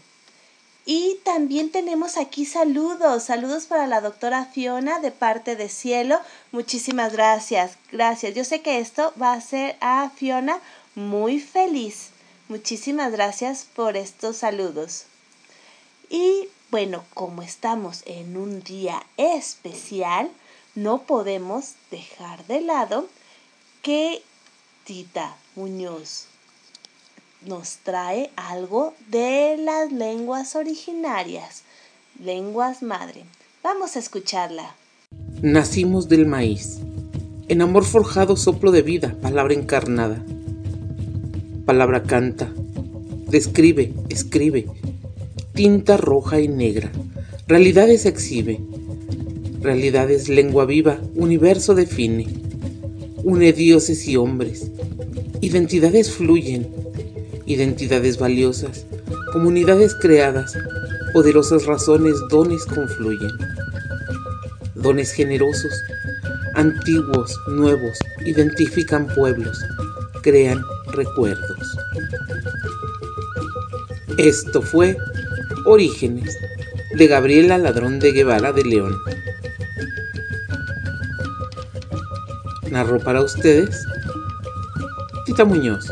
Y también tenemos aquí saludos, saludos para la doctora Fiona de parte de Cielo. Muchísimas gracias, gracias. Yo sé que esto va a hacer a Fiona muy feliz. Muchísimas gracias por estos saludos. Y bueno, como estamos en un día especial, no podemos dejar de lado que Tita Muñoz nos trae algo de las lenguas originarias, lenguas madre. Vamos a escucharla. Nacimos del maíz. En amor forjado soplo de vida, palabra encarnada. Palabra canta, describe, escribe. Tinta roja y negra. Realidades exhibe. Realidades lengua viva, universo define. Une dioses y hombres. Identidades fluyen. Identidades valiosas. Comunidades creadas. Poderosas razones, dones confluyen dones generosos, antiguos, nuevos, identifican pueblos, crean recuerdos. Esto fue Orígenes de Gabriela Ladrón de Guevara de León. Narró para ustedes Tita Muñoz.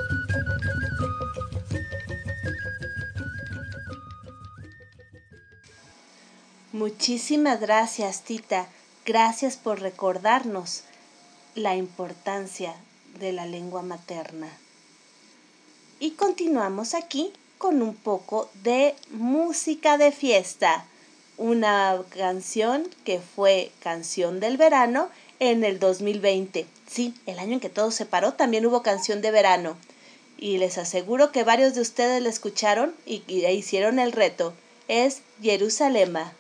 Muchísimas gracias, Tita. Gracias por recordarnos la importancia de la lengua materna. Y continuamos aquí con un poco de música de fiesta. Una canción que fue canción del verano en el 2020. Sí, el año en que todo se paró también hubo canción de verano. Y les aseguro que varios de ustedes la escucharon y, hicieron el reto. Es Jerusalema.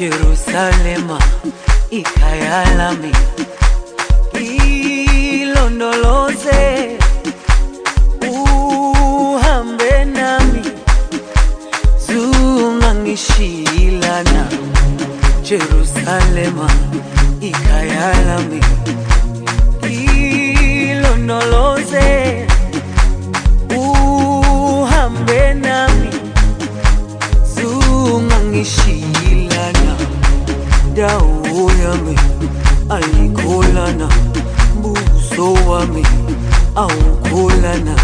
Jerusalema ikhaya Chadema ikayalami ilonoloze uhambe nami zungangishiyilana dawo yami ayikholana mbuso wami awukholana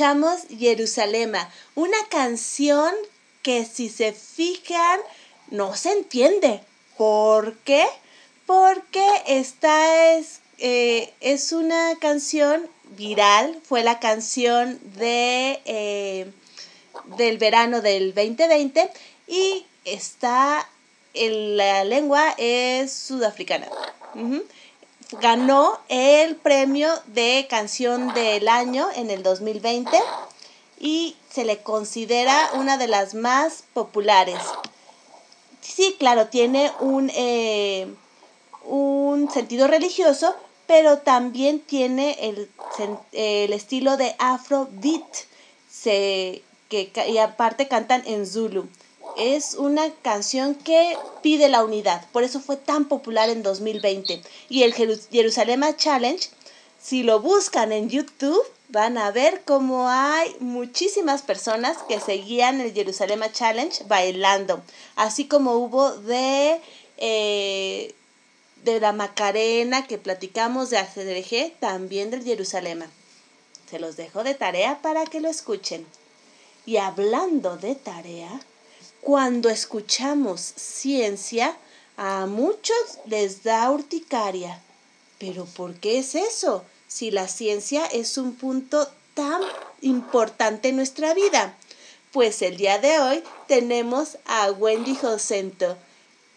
Escuchamos Jerusalema, una canción que si se fijan no se entiende. ¿Por qué? Porque esta es, eh, es una canción viral, fue la canción de, eh, del verano del 2020 y está, en la lengua es sudafricana. Ganó el premio de canción del año en el 2020 y se le considera una de las más populares. Sí, claro, tiene un, eh, un sentido religioso, pero también tiene el, el estilo de afrobeat, se, que, y aparte cantan en Zulu. Es una canción que pide la unidad, por eso fue tan popular en 2020. Y el Jeru- Jerusalema Challenge, si lo buscan en YouTube, van a ver cómo hay muchísimas personas que seguían el Jerusalema Challenge bailando, así como hubo de, eh, de la Macarena que platicamos de ACDG, también del Jerusalema. Se los dejo de tarea para que lo escuchen. Y hablando de tarea, cuando escuchamos ciencia, a muchos les da urticaria. Pero ¿por qué es eso? Si la ciencia es un punto tan importante en nuestra vida. Pues el día de hoy tenemos a Wendy Josento,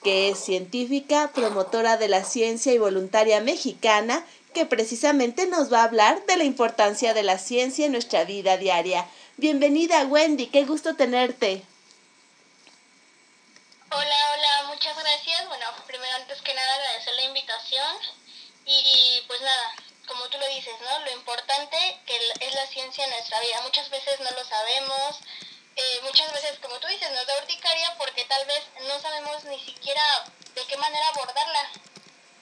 que es científica, promotora de la ciencia y voluntaria mexicana, que precisamente nos va a hablar de la importancia de la ciencia en nuestra vida diaria. Bienvenida Wendy, qué gusto tenerte. Hola, hola, muchas gracias. Bueno, primero antes que nada agradecer la invitación y pues nada, como tú lo dices, ¿no? Lo importante que es la ciencia en nuestra vida. Muchas veces no lo sabemos, eh, muchas veces, como tú dices, nos da urticaria porque tal vez no sabemos ni siquiera de qué manera abordarla.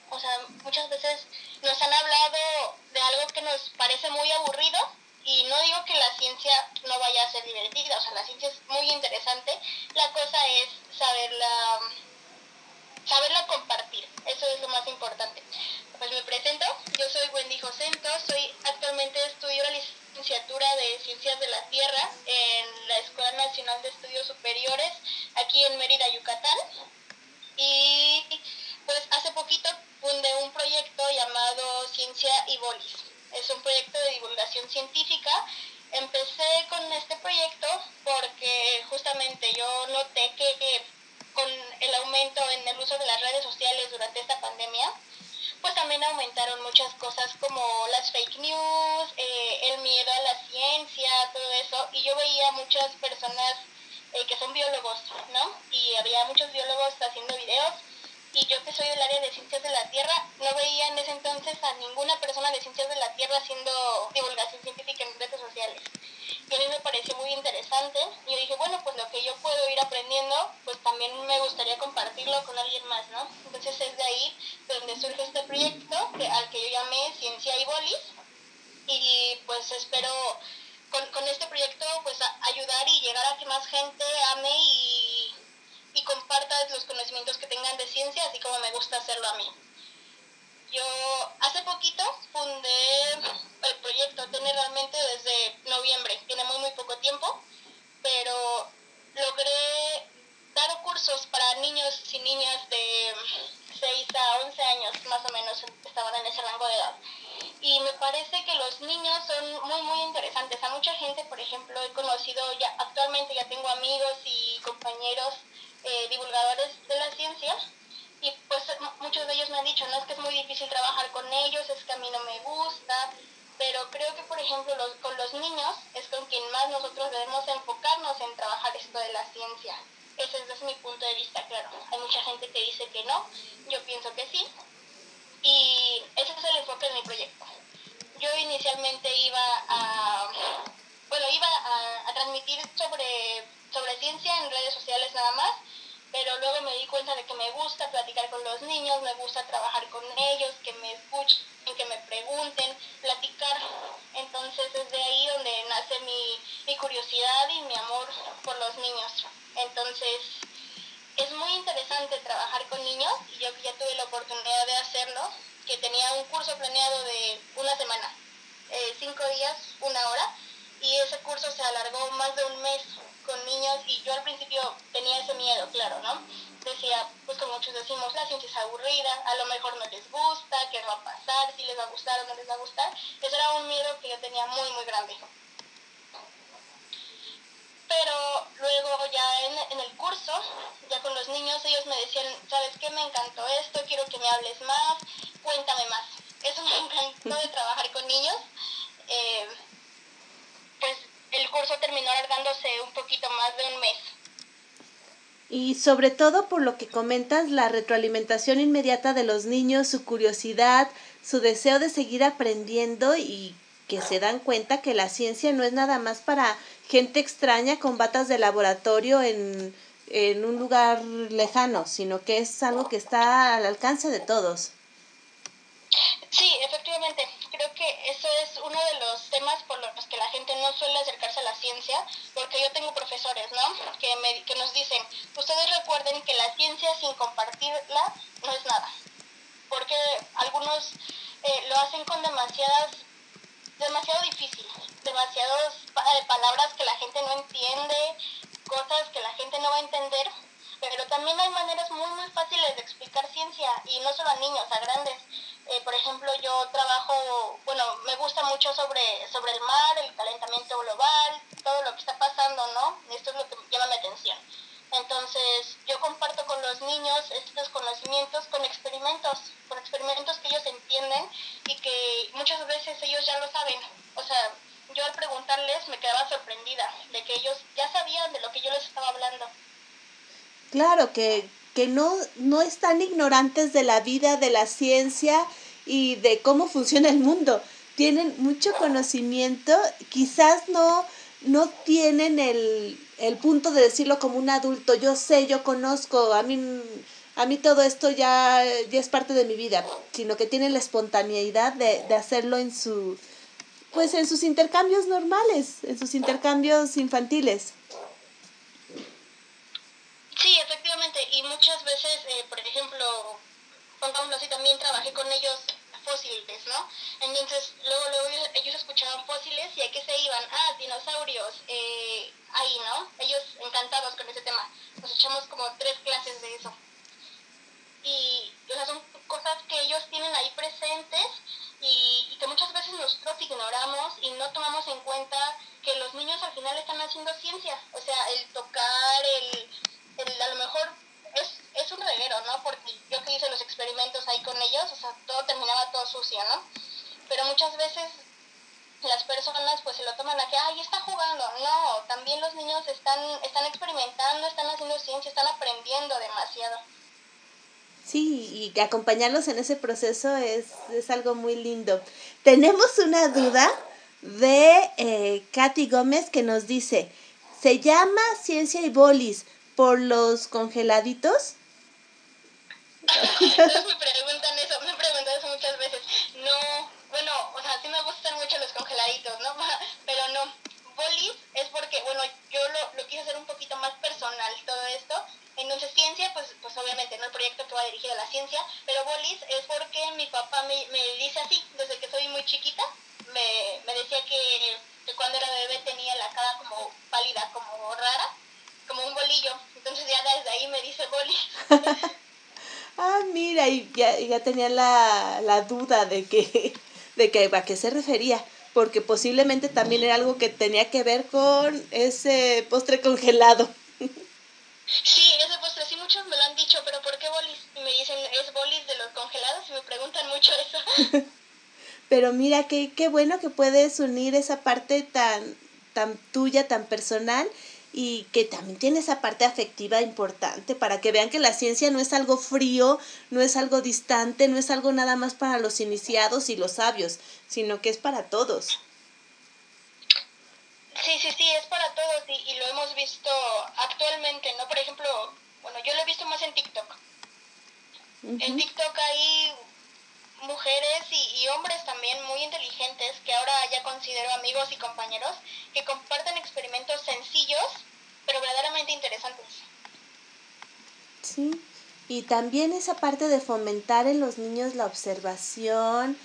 O sea, muchas veces nos han hablado de algo que nos parece muy aburrido y no digo que la ciencia no vaya a ser divertida, o sea, la ciencia es muy interesante, la cosa es saberla, saberla compartir, eso es lo más importante. Pues me presento, yo soy Wendy Josento, soy actualmente estudio la licenciatura de Ciencias de la Tierra en la Escuela Nacional de Estudios Superiores aquí en Mérida, Yucatán. Y pues hace poquito fundé un proyecto llamado Ciencia y Bolis. Es un proyecto de divulgación científica. Empecé con este proyecto porque justamente yo noté que con el aumento en el uso de las redes sociales durante esta pandemia, pues también aumentaron muchas cosas como las fake news, eh, el miedo a la ciencia, todo eso. Y yo veía muchas personas eh, que son biólogos, ¿no? Y había muchos biólogos haciendo videos. Y yo que soy del área de ciencias de la Tierra, no veía en ese entonces a ninguna persona de ciencias de la Tierra haciendo divulgación científica en redes sociales. Y a mí me pareció muy interesante. Y yo dije, bueno, pues lo que yo puedo ir aprendiendo, pues también me gustaría compartirlo con alguien más, ¿no? Entonces es de ahí de donde surge este proyecto al que yo llamé Ciencia y Bolis. Y pues espero con, con este proyecto pues ayudar y llegar a que más gente ame y, y comparta los conocimientos que tengan de ciencia, así como me gusta hacerlo a mí. Yo hace poquito fundé el proyecto, tiene realmente desde noviembre, tiene muy muy poco tiempo, pero logré dar cursos para niños y niñas de 6 a 11 años, más o menos estaban en ese rango de edad. Y me parece que los niños son muy muy interesantes. A mucha gente, por ejemplo, he conocido ya actualmente ya tengo amigos y compañeros eh, divulgadores de la ciencia y pues muchos de ellos me han dicho, no es que es muy difícil trabajar con ellos, es que a mí no me gusta, pero creo que por ejemplo los- con los niños es con quien más nosotros debemos enfocarnos en trabajar esto de la ciencia. Ese es mi punto de vista, claro. Hay mucha gente que dice que no, yo pienso que sí. Y ese es el enfoque de mi proyecto. Yo inicialmente iba a, bueno, iba a transmitir sobre, sobre ciencia en redes sociales nada más, pero luego me di cuenta de que me gusta platicar con los niños, me gusta trabajar con ellos, que me escuchen, que me pregunten, platicar. Entonces es de ahí donde nace mi, mi curiosidad y mi amor por los niños. Entonces es muy interesante trabajar con niños y yo ya tuve la oportunidad de hacerlo, que tenía un curso planeado de una semana, eh, cinco días, una hora, y ese curso se alargó más de un mes con niños y yo al principio tenía ese miedo, claro, ¿no? Decía, pues como muchos decimos, la ciencia es aburrida, a lo mejor no les gusta, qué va a pasar, si les va a gustar o no les va a gustar. Eso era un miedo que yo tenía muy, muy grande. Pero luego ya en, en el curso, ya con los niños, ellos me decían, ¿sabes qué? Me encantó esto, quiero que me hables más, cuéntame más. Eso me [laughs] encantó de trabajar con niños. Eh, pues el curso terminó alargándose un poquito más de un mes. Y sobre todo por lo que comentas, la retroalimentación inmediata de los niños, su curiosidad, su deseo de seguir aprendiendo y que se dan cuenta que la ciencia no es nada más para gente extraña con batas de laboratorio en, en un lugar lejano, sino que es algo que está al alcance de todos. Sí, efectivamente. Creo que eso es uno de los temas por los que la gente no suele acercarse a la ciencia, porque yo tengo profesores, ¿no? Que, me, que nos dicen, ustedes recuerden que la ciencia sin compartirla no es nada, porque algunos eh, lo hacen con demasiadas, demasiado difícil, demasiadas eh, palabras que la gente no entiende, cosas que la gente no va a entender, pero también hay maneras muy muy fáciles de explicar ciencia y no solo a niños, a grandes. Eh, por ejemplo, yo trabajo, bueno, me gusta mucho sobre, sobre el mar, el calentamiento global, todo lo que está pasando, ¿no? Esto es lo que llama mi atención. Entonces, yo comparto con los niños estos conocimientos con experimentos, con experimentos que ellos entienden y que muchas veces ellos ya lo saben. O sea, yo al preguntarles me quedaba sorprendida de que ellos ya sabían de lo que yo les estaba hablando. Claro, que, que no, no están ignorantes de la vida, de la ciencia y de cómo funciona el mundo. Tienen mucho conocimiento, quizás no, no tienen el, el punto de decirlo como un adulto, yo sé, yo conozco, a mí, a mí todo esto ya, ya es parte de mi vida, sino que tienen la espontaneidad de, de hacerlo en su, pues en sus intercambios normales, en sus intercambios infantiles. Sí, efectivamente, y muchas veces, eh, por ejemplo, pongámoslo así, también trabajé con ellos fósiles, ¿no? Entonces, luego, luego ellos, ellos escuchaban fósiles y a qué se iban, ah, dinosaurios, eh, ahí, ¿no? Ellos encantados con ese tema. Nos echamos como tres clases de eso. Y, o sea, son cosas que ellos tienen ahí presentes y, y que muchas veces nosotros ignoramos y no tomamos en cuenta que los niños al final están haciendo ciencia. O sea, el tocar, el, el a lo mejor es, es un reguero, ¿no? Porque yo que hice los experimentos ahí con ellos, o sea, todo terminaba todo sucio, ¿no? Pero muchas veces las personas pues se lo toman a que, ay, está jugando. No, también los niños están, están experimentando, están haciendo ciencia, están aprendiendo demasiado. Sí, y acompañarlos en ese proceso es, es algo muy lindo. Tenemos una duda de eh, Katy Gómez que nos dice, ¿se llama Ciencia y Bolis por los congeladitos? Me preguntan eso, me preguntan eso muchas veces. No, bueno, o sea, sí me gustan mucho los congeladitos, ¿no? [laughs] Pero no, bolis es porque, bueno, yo lo, lo quise hacer un poquito más personal todo esto. Entonces, ciencia, pues, pues obviamente, ¿no? El proyecto que va dirigido a la ciencia, pero bolis es porque mi papá me, me dice así, desde que soy muy chiquita, me, me decía que, que cuando era bebé tenía la cara como pálida, como rara, como un bolillo. Entonces ya desde ahí me dice bolis. [laughs] Ah, mira, y ya, ya tenía la, la duda de que, [laughs] de que a qué se refería, porque posiblemente también era algo que tenía que ver con ese postre congelado. Sí, ese postre, sí muchos me lo han dicho, pero ¿por qué bolis? Me dicen, es bolis de los congelados y me preguntan mucho eso. [laughs] Pero mira, qué, qué bueno que puedes unir esa parte tan, tan tuya, tan personal, y que también tiene esa parte afectiva importante para que vean que la ciencia no es algo frío, no es algo distante, no es algo nada más para los iniciados y los sabios, sino que es para todos. Sí, sí, sí, es para todos y, y lo hemos visto actualmente, ¿no? Por ejemplo, bueno, yo lo he visto más en TikTok. En TikTok hay mujeres y, y hombres también muy inteligentes que ahora ya considero amigos y compañeros que comparten experimentos sencillos pero verdaderamente interesantes. Sí, y también esa parte de fomentar en los niños la observación,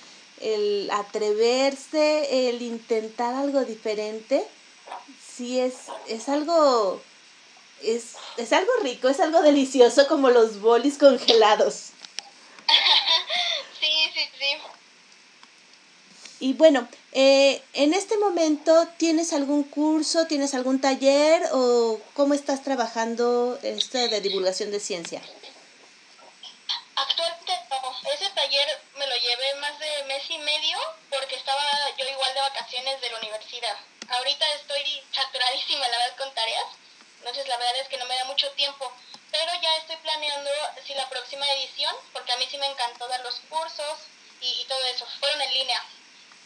el atreverse, el intentar algo diferente, sí es, es algo, es, es algo rico, es algo delicioso como los bolis congelados. Sí, sí. Y bueno, eh, en este momento, ¿tienes algún curso, tienes algún taller o cómo estás trabajando esto de divulgación de ciencia? Actualmente no. Ese taller me lo llevé más de mes y medio porque estaba yo igual de vacaciones de la universidad. Ahorita estoy saturadísima, la verdad, con tareas. Entonces, la verdad es que no me da mucho tiempo. Pero ya estoy planeando si la próxima edición, porque a mí sí me encantó dar los cursos y, y todo eso. Fueron en línea.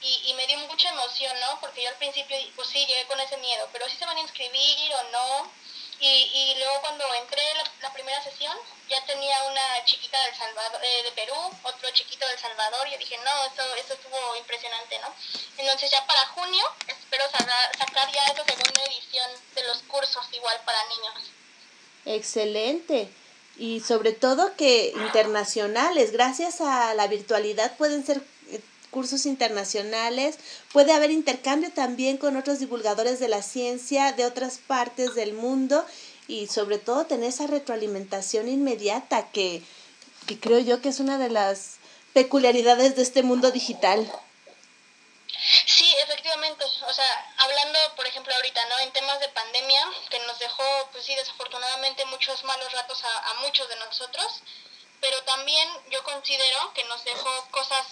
Y, y me dio mucha emoción, ¿no? Porque yo al principio, pues sí, llegué con ese miedo, pero si se van a inscribir o no. Y, y luego cuando entré la, primera sesión, ya tenía una chiquita del Salvador, eh, de Perú, otro chiquito del Salvador. Yo dije, no, eso, eso estuvo impresionante, ¿no? Entonces ya para junio espero sacar, sacar ya esa segunda edición de los cursos igual para niños. Excelente. Y sobre todo que internacionales, gracias a la virtualidad pueden ser eh, cursos internacionales, puede haber intercambio también con otros divulgadores de la ciencia de otras partes del mundo y sobre todo tener esa retroalimentación inmediata que, que creo yo que es una de las peculiaridades de este mundo digital. Efectivamente. O sea, hablando, por ejemplo, ahorita, ¿no? En temas de pandemia, que nos dejó, pues sí, desafortunadamente muchos malos ratos a, a muchos de nosotros, pero también yo considero que nos dejó cosas,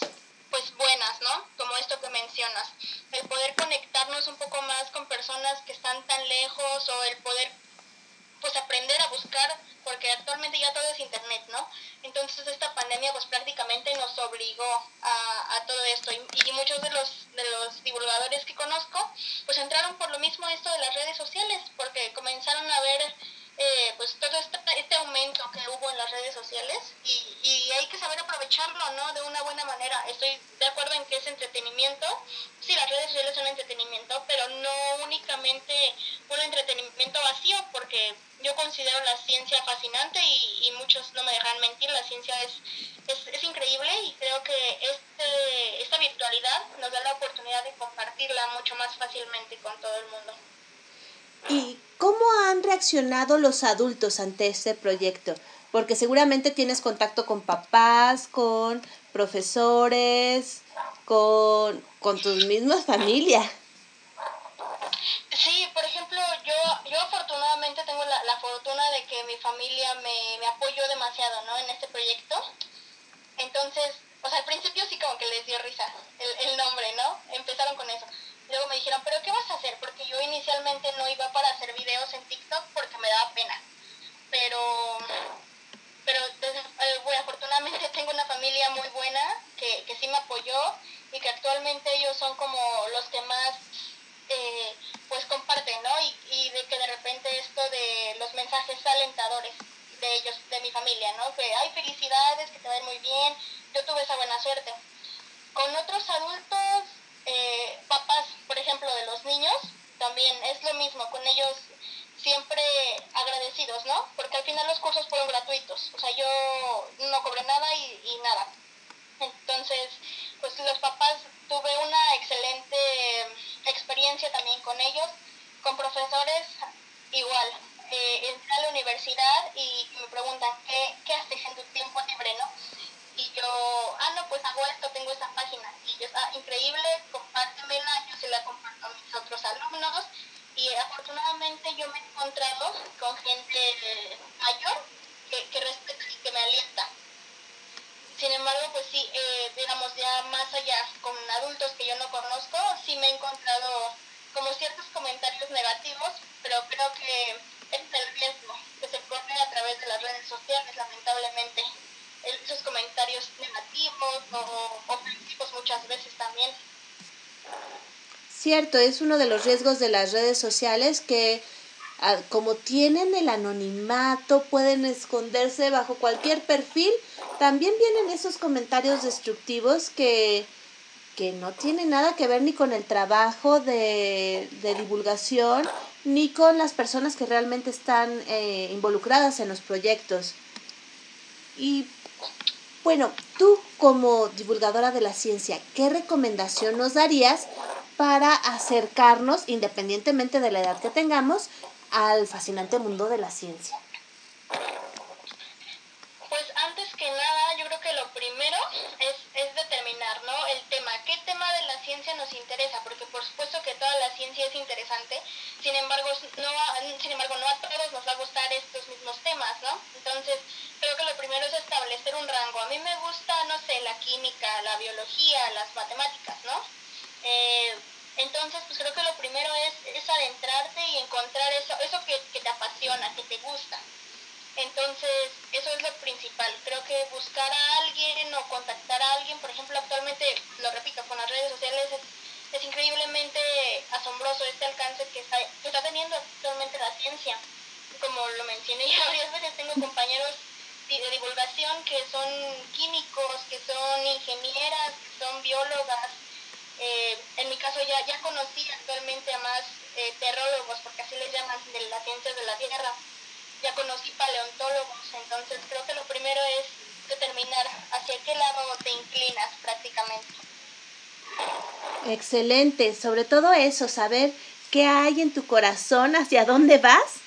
pues buenas, ¿no? Como esto que mencionas. El poder conectarnos un poco más con personas que están tan lejos o el poder pues aprender a buscar, porque actualmente ya todo es internet, ¿no? Entonces esta pandemia pues prácticamente nos obligó a, a todo esto y, y muchos de los, de los divulgadores que conozco pues entraron por lo mismo esto de las redes sociales, porque comenzaron a ver eh, pues todo este, este aumento que hubo en las redes sociales y, y hay que saber aprovecharlo, ¿no? De una buena manera. Estoy de acuerdo en que es entretenimiento, sí, las redes sociales son entretenimiento, pero no únicamente un entretenimiento vacío porque yo considero la ciencia fascinante y, y muchos no me dejan mentir, la ciencia es, es, es increíble y creo que este, esta virtualidad nos da la oportunidad de compartirla mucho más fácilmente con todo el mundo. ¿Y cómo han reaccionado los adultos ante este proyecto? Porque seguramente tienes contacto con papás, con profesores, con, con tu misma familia. Sí, por ejemplo, yo, yo afortunadamente tengo la, la fortuna de que mi familia me, me apoyó demasiado, ¿no? En este proyecto. Entonces, o sea, al principio sí como que les dio risa el, el nombre, ¿no? Empezaron con eso. Luego me dijeron, ¿pero qué vas a hacer? Porque yo inicialmente no iba para hacer videos en TikTok porque me daba pena. Pero, pero eh, bueno, afortunadamente [laughs] tengo una familia muy buena que, que sí me apoyó y que actualmente ellos son como los que más eh, pues comparten, ¿no? Y, y de que de repente esto de los mensajes alentadores de ellos, de mi familia, ¿no? Que hay felicidades, que te va muy bien, yo tuve esa buena suerte. Con otros adultos, eh, papás, por ejemplo, de los niños, también es lo mismo, con ellos siempre agradecidos, ¿no? Porque al final los cursos fueron gratuitos, o sea, yo no cobré nada y, y nada. Entonces, pues los papás tuve una excelente experiencia también con ellos, con profesores igual. Eh, entré a la universidad y me preguntan, ¿qué, qué haces en tu tiempo libre, no? Y yo, ah, no, pues hago esto, tengo esta página. Y ellos, ah, increíble, compártemela, yo se la comparto a mis otros alumnos. Y afortunadamente yo me he encontrado con gente mayor que, que respeta y que me alienta. Sin embargo, pues sí, eh, digamos, ya más allá, con adultos que yo no conozco, sí me he encontrado como ciertos comentarios negativos, pero creo que es el riesgo que se corre a través de las redes sociales, lamentablemente. El- Esos comentarios negativos o ofensivos muchas veces también. Cierto, es uno de los riesgos de las redes sociales que ah, como tienen el anonimato, pueden esconderse bajo cualquier perfil. También vienen esos comentarios destructivos que, que no tienen nada que ver ni con el trabajo de, de divulgación, ni con las personas que realmente están eh, involucradas en los proyectos. Y bueno, tú como divulgadora de la ciencia, ¿qué recomendación nos darías para acercarnos, independientemente de la edad que tengamos, al fascinante mundo de la ciencia? Pues antes que nada, yo creo que lo primero es, es determinar, ¿no? El tema. ¿Qué tema de la ciencia nos interesa? Porque por supuesto que toda la ciencia es interesante, sin embargo, no, sin embargo, no a todos nos va a gustar estos mismos temas, ¿no? Entonces, creo que lo primero es establecer un rango. A mí me gusta, no sé, la química, la biología, las matemáticas, ¿no? Eh, entonces, pues creo que lo primero es, es adentrarte y encontrar eso, eso que, que te apasiona, que te gusta. Entonces, eso es lo principal. Creo que buscar a alguien o contactar a alguien, por ejemplo, actualmente, lo repito, con las redes sociales es, es increíblemente asombroso este alcance que está, que está teniendo actualmente la ciencia. Como lo mencioné ya varias veces, tengo compañeros de divulgación que son químicos, que son ingenieras, que son biólogas. Eh, en mi caso ya, ya conocí actualmente a más eh, porque así les llaman, de las de la Tierra ya conocí paleontólogos, entonces creo que lo primero es determinar hacia qué lado te inclinas prácticamente. Excelente, sobre todo eso, saber qué hay en tu corazón, hacia dónde vas.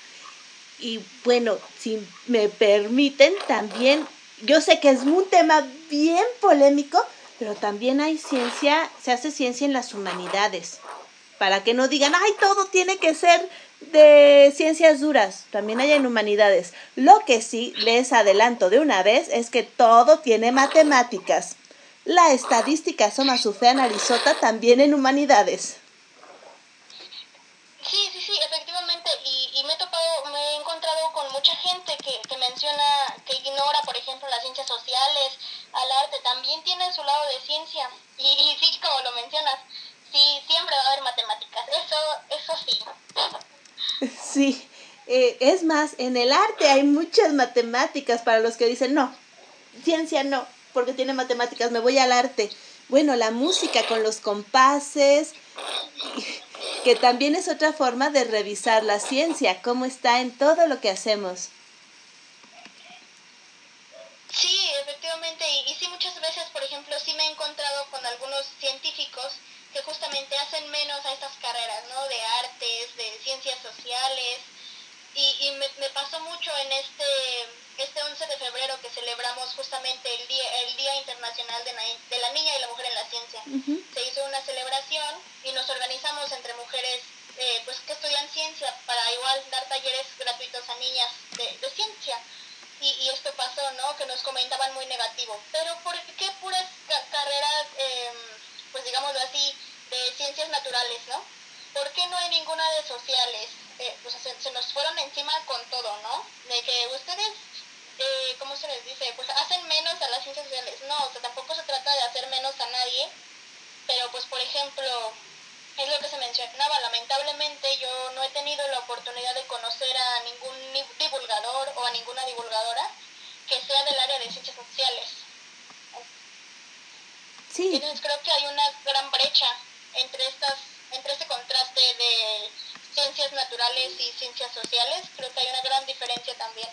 Y bueno, si me permiten, también, yo sé que es un tema bien polémico, pero también hay ciencia, se hace ciencia en las humanidades. Para que no digan, ay, todo tiene que ser de ciencias duras, también hay en humanidades. Lo que sí les adelanto de una vez es que todo tiene matemáticas. La estadística asoma su fea narizota también en humanidades. Sí, sí, sí, efectivamente, y, y me he topado, me he encontrado con mucha gente que, que menciona, que ignora, por ejemplo, las ciencias sociales, al arte, también tiene su lado de ciencia, y, y sí, como lo mencionas, sí, siempre va a haber matemáticas, eso, eso sí. Sí, eh, es más, en el arte hay muchas matemáticas para los que dicen, no, ciencia no, porque tiene matemáticas, me voy al arte. Bueno, la música con los compases. Que también es otra forma de revisar la ciencia, cómo está en todo lo que hacemos. Sí, efectivamente, y, y sí muchas veces, por ejemplo, sí me he encontrado con algunos científicos que justamente hacen menos a estas carreras, ¿no? De artes, de ciencias sociales, y, y me, me pasó mucho en este, este 11 de febrero que celebramos justamente el Día, el día Internacional de la, de la Niña y la Mujer en la Ciencia. Se hizo una celebración y nos organizamos entre mujeres eh, pues que estudian ciencia para igual dar talleres gratuitos a niñas de, de ciencia. Y, y esto pasó, ¿no? Que nos comentaban muy negativo. Pero ¿por qué puras ca- carreras, em, pues digámoslo así, de ciencias naturales, ¿no? ¿Por qué no hay ninguna de sociales? Eh, pues se, se nos fueron encima con todo, ¿no? De que ustedes, eh, ¿cómo se les dice? Pues hacen menos a las ciencias sociales. No, o sea, tampoco se trata de hacer menos a nadie, pero pues por ejemplo, es lo que se mencionaba, lamentablemente yo no he tenido la oportunidad de conocer a ningún ni- divulgador o a ninguna divulgadora que sea del área de ciencias sociales. Sí, Entonces creo que hay una gran brecha entre estas, entre este contraste de ciencias naturales y ciencias sociales. Creo que hay una gran diferencia también.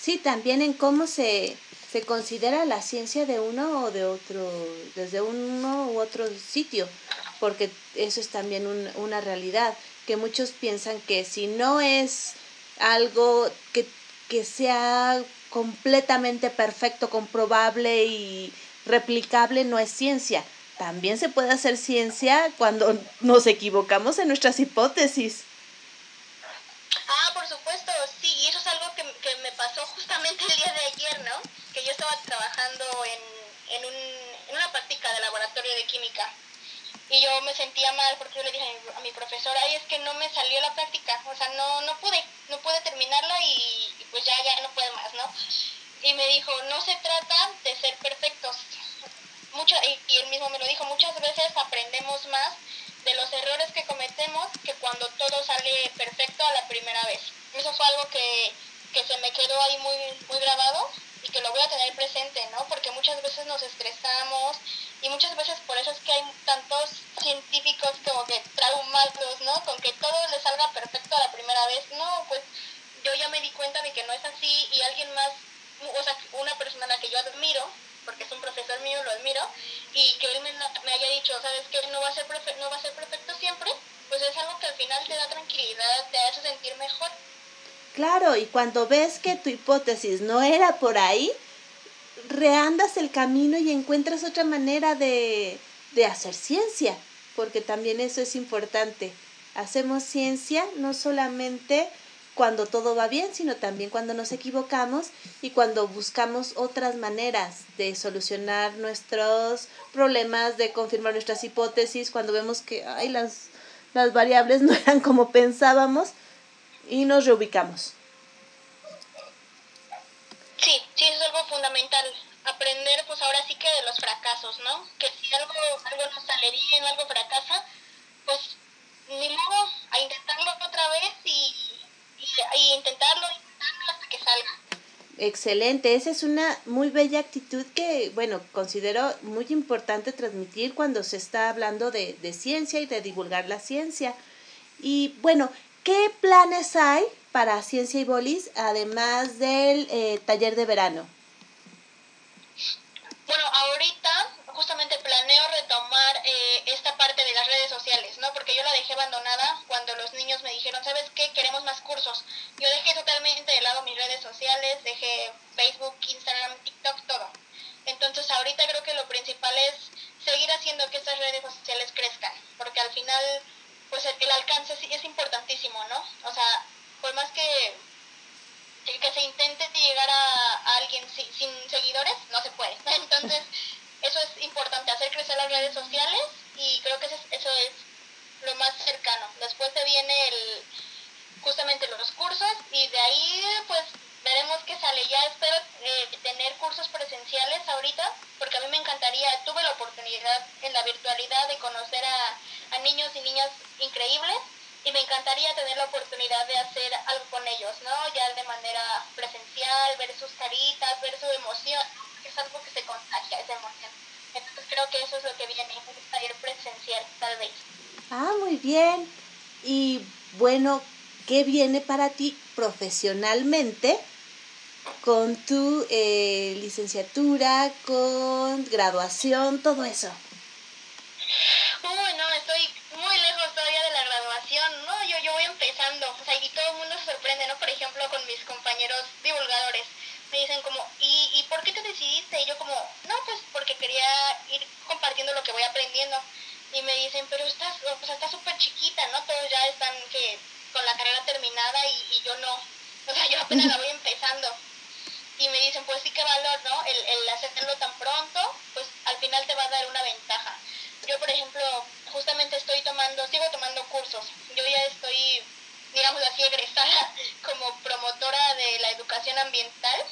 sí, también en cómo se, se considera la ciencia de uno o de otro, desde uno u otro sitio, porque eso es también un- una realidad, que muchos piensan que si no es algo que, que sea completamente perfecto, comprobable y replicable, no es ciencia. También se puede hacer ciencia cuando nos equivocamos en nuestras hipótesis. Ah, por supuesto, sí, y eso es algo que, que me pasó justamente el día de ayer, ¿no? Que yo estaba en, en, un, en una práctica de laboratorio de química y yo me sentía mal porque yo le dije a mi, a profesora, ay, es que no me salió la práctica, o sea, no, no pude, no pude terminarla y, pues ya, ya no puedo más, ¿no? Y me dijo, no se trata de ser perfectos. Mucho, y, y él mismo me lo dijo, muchas veces aprendemos más de los errores que cometemos que cuando todo sale perfecto a la primera vez. Eso fue algo que, que se me quedó ahí muy, muy grabado y que lo voy a tener presente, ¿no? Porque muchas veces nos estresamos y muchas veces por eso es que hay tantos científicos como que traumados, ¿no? Con que todo les salga perfecto a la primera vez. No, pues yo ya me di cuenta de que no es así y alguien más, o sea, una persona a la que yo admiro, porque es un profesor mío, lo admiro, y que él me, haya dicho, ¿sabes qué? No va, a ser no va a ser perfecto siempre, pues es algo que al final te da tranquilidad, te hace sentir mejor. Claro, y cuando ves que tu hipótesis no era por ahí, reandas el camino y encuentras otra manera de, de hacer ciencia, porque también eso es importante. Hacemos ciencia no solamente cuando todo va bien, sino también cuando nos equivocamos y cuando buscamos otras maneras de solucionar nuestros problemas, de confirmar nuestras hipótesis, cuando vemos que ay, las, las variables [laughs] no eran como pensábamos y nos reubicamos. Sí, sí, es algo fundamental. Aprender, pues ahora sí que de los fracasos, ¿no? Que si algo, algo no sale bien, algo fracasa, pues ni modo, a intentarlo otra vez y, y, y intentarlo, intentarlo hasta que salga. Excelente, esa es una muy bella actitud que, bueno, considero muy importante transmitir cuando se está hablando de, de ciencia y de divulgar la ciencia. Y bueno, ¿qué planes hay para Ciencia y Bolis además del eh, taller de verano? Bueno, ahorita justamente planeo retomar eh, esta parte de las redes sociales, ¿no? Porque yo la dejé abandonada cuando los niños me dijeron, ¿sabes qué? Queremos más cursos. Yo dejé totalmente de lado mis redes sociales, dejé Facebook, Instagram, TikTok, todo. Entonces ahorita creo que lo principal es seguir haciendo que estas redes sociales crezcan, porque al final, pues el, el alcance sí es importantísimo, ¿no? O sea, por más que que, se intente llegar a, alguien si- sin seguidores, no se puede. [laughs] Entonces, eso es importante, hacer crecer las redes sociales y creo que eso es, eso es lo más cercano. Después te viene el justamente los cursos y de ahí pues veremos qué sale. Ya espero eh, tener cursos presenciales ahorita porque a mí me encantaría, tuve la oportunidad en la virtualidad de conocer a, a niños y niñas increíbles y me encantaría tener la oportunidad de hacer algo con ellos, ¿no? Ya de manera presencial, ver sus caritas, ver su emoción, es algo que se contagia, esa emoción. Entonces creo que eso es lo que viene, un taller presencial, tal vez. Ah, muy bien. Y bueno, ¿qué viene para ti profesionalmente con tu eh, licenciatura, con graduación, todo eso? Uy, no, estoy muy lejos todavía de la graduación, ¿no? Yo, yo voy empezando, o sea, y todo el mundo se sorprende, ¿no? Por ejemplo, con mis compañeros divulgadores. Me dicen como, ¿y, ¿y por qué te decidiste? Y yo como, no, pues porque quería ir compartiendo lo que voy aprendiendo. Y me dicen, pero estás, o sea, estás súper chiquita, ¿no? Todos ya están que con la carrera terminada y, y yo no. O sea, yo apenas la voy empezando. Y me dicen, pues sí, qué valor, ¿no? El, el hacerlo tan pronto, pues al final te va a dar una ventaja. Yo, por ejemplo, justamente estoy tomando, sigo tomando cursos. Yo ya estoy, digamos así, egresada [laughs] como promotora de la educación ambiental,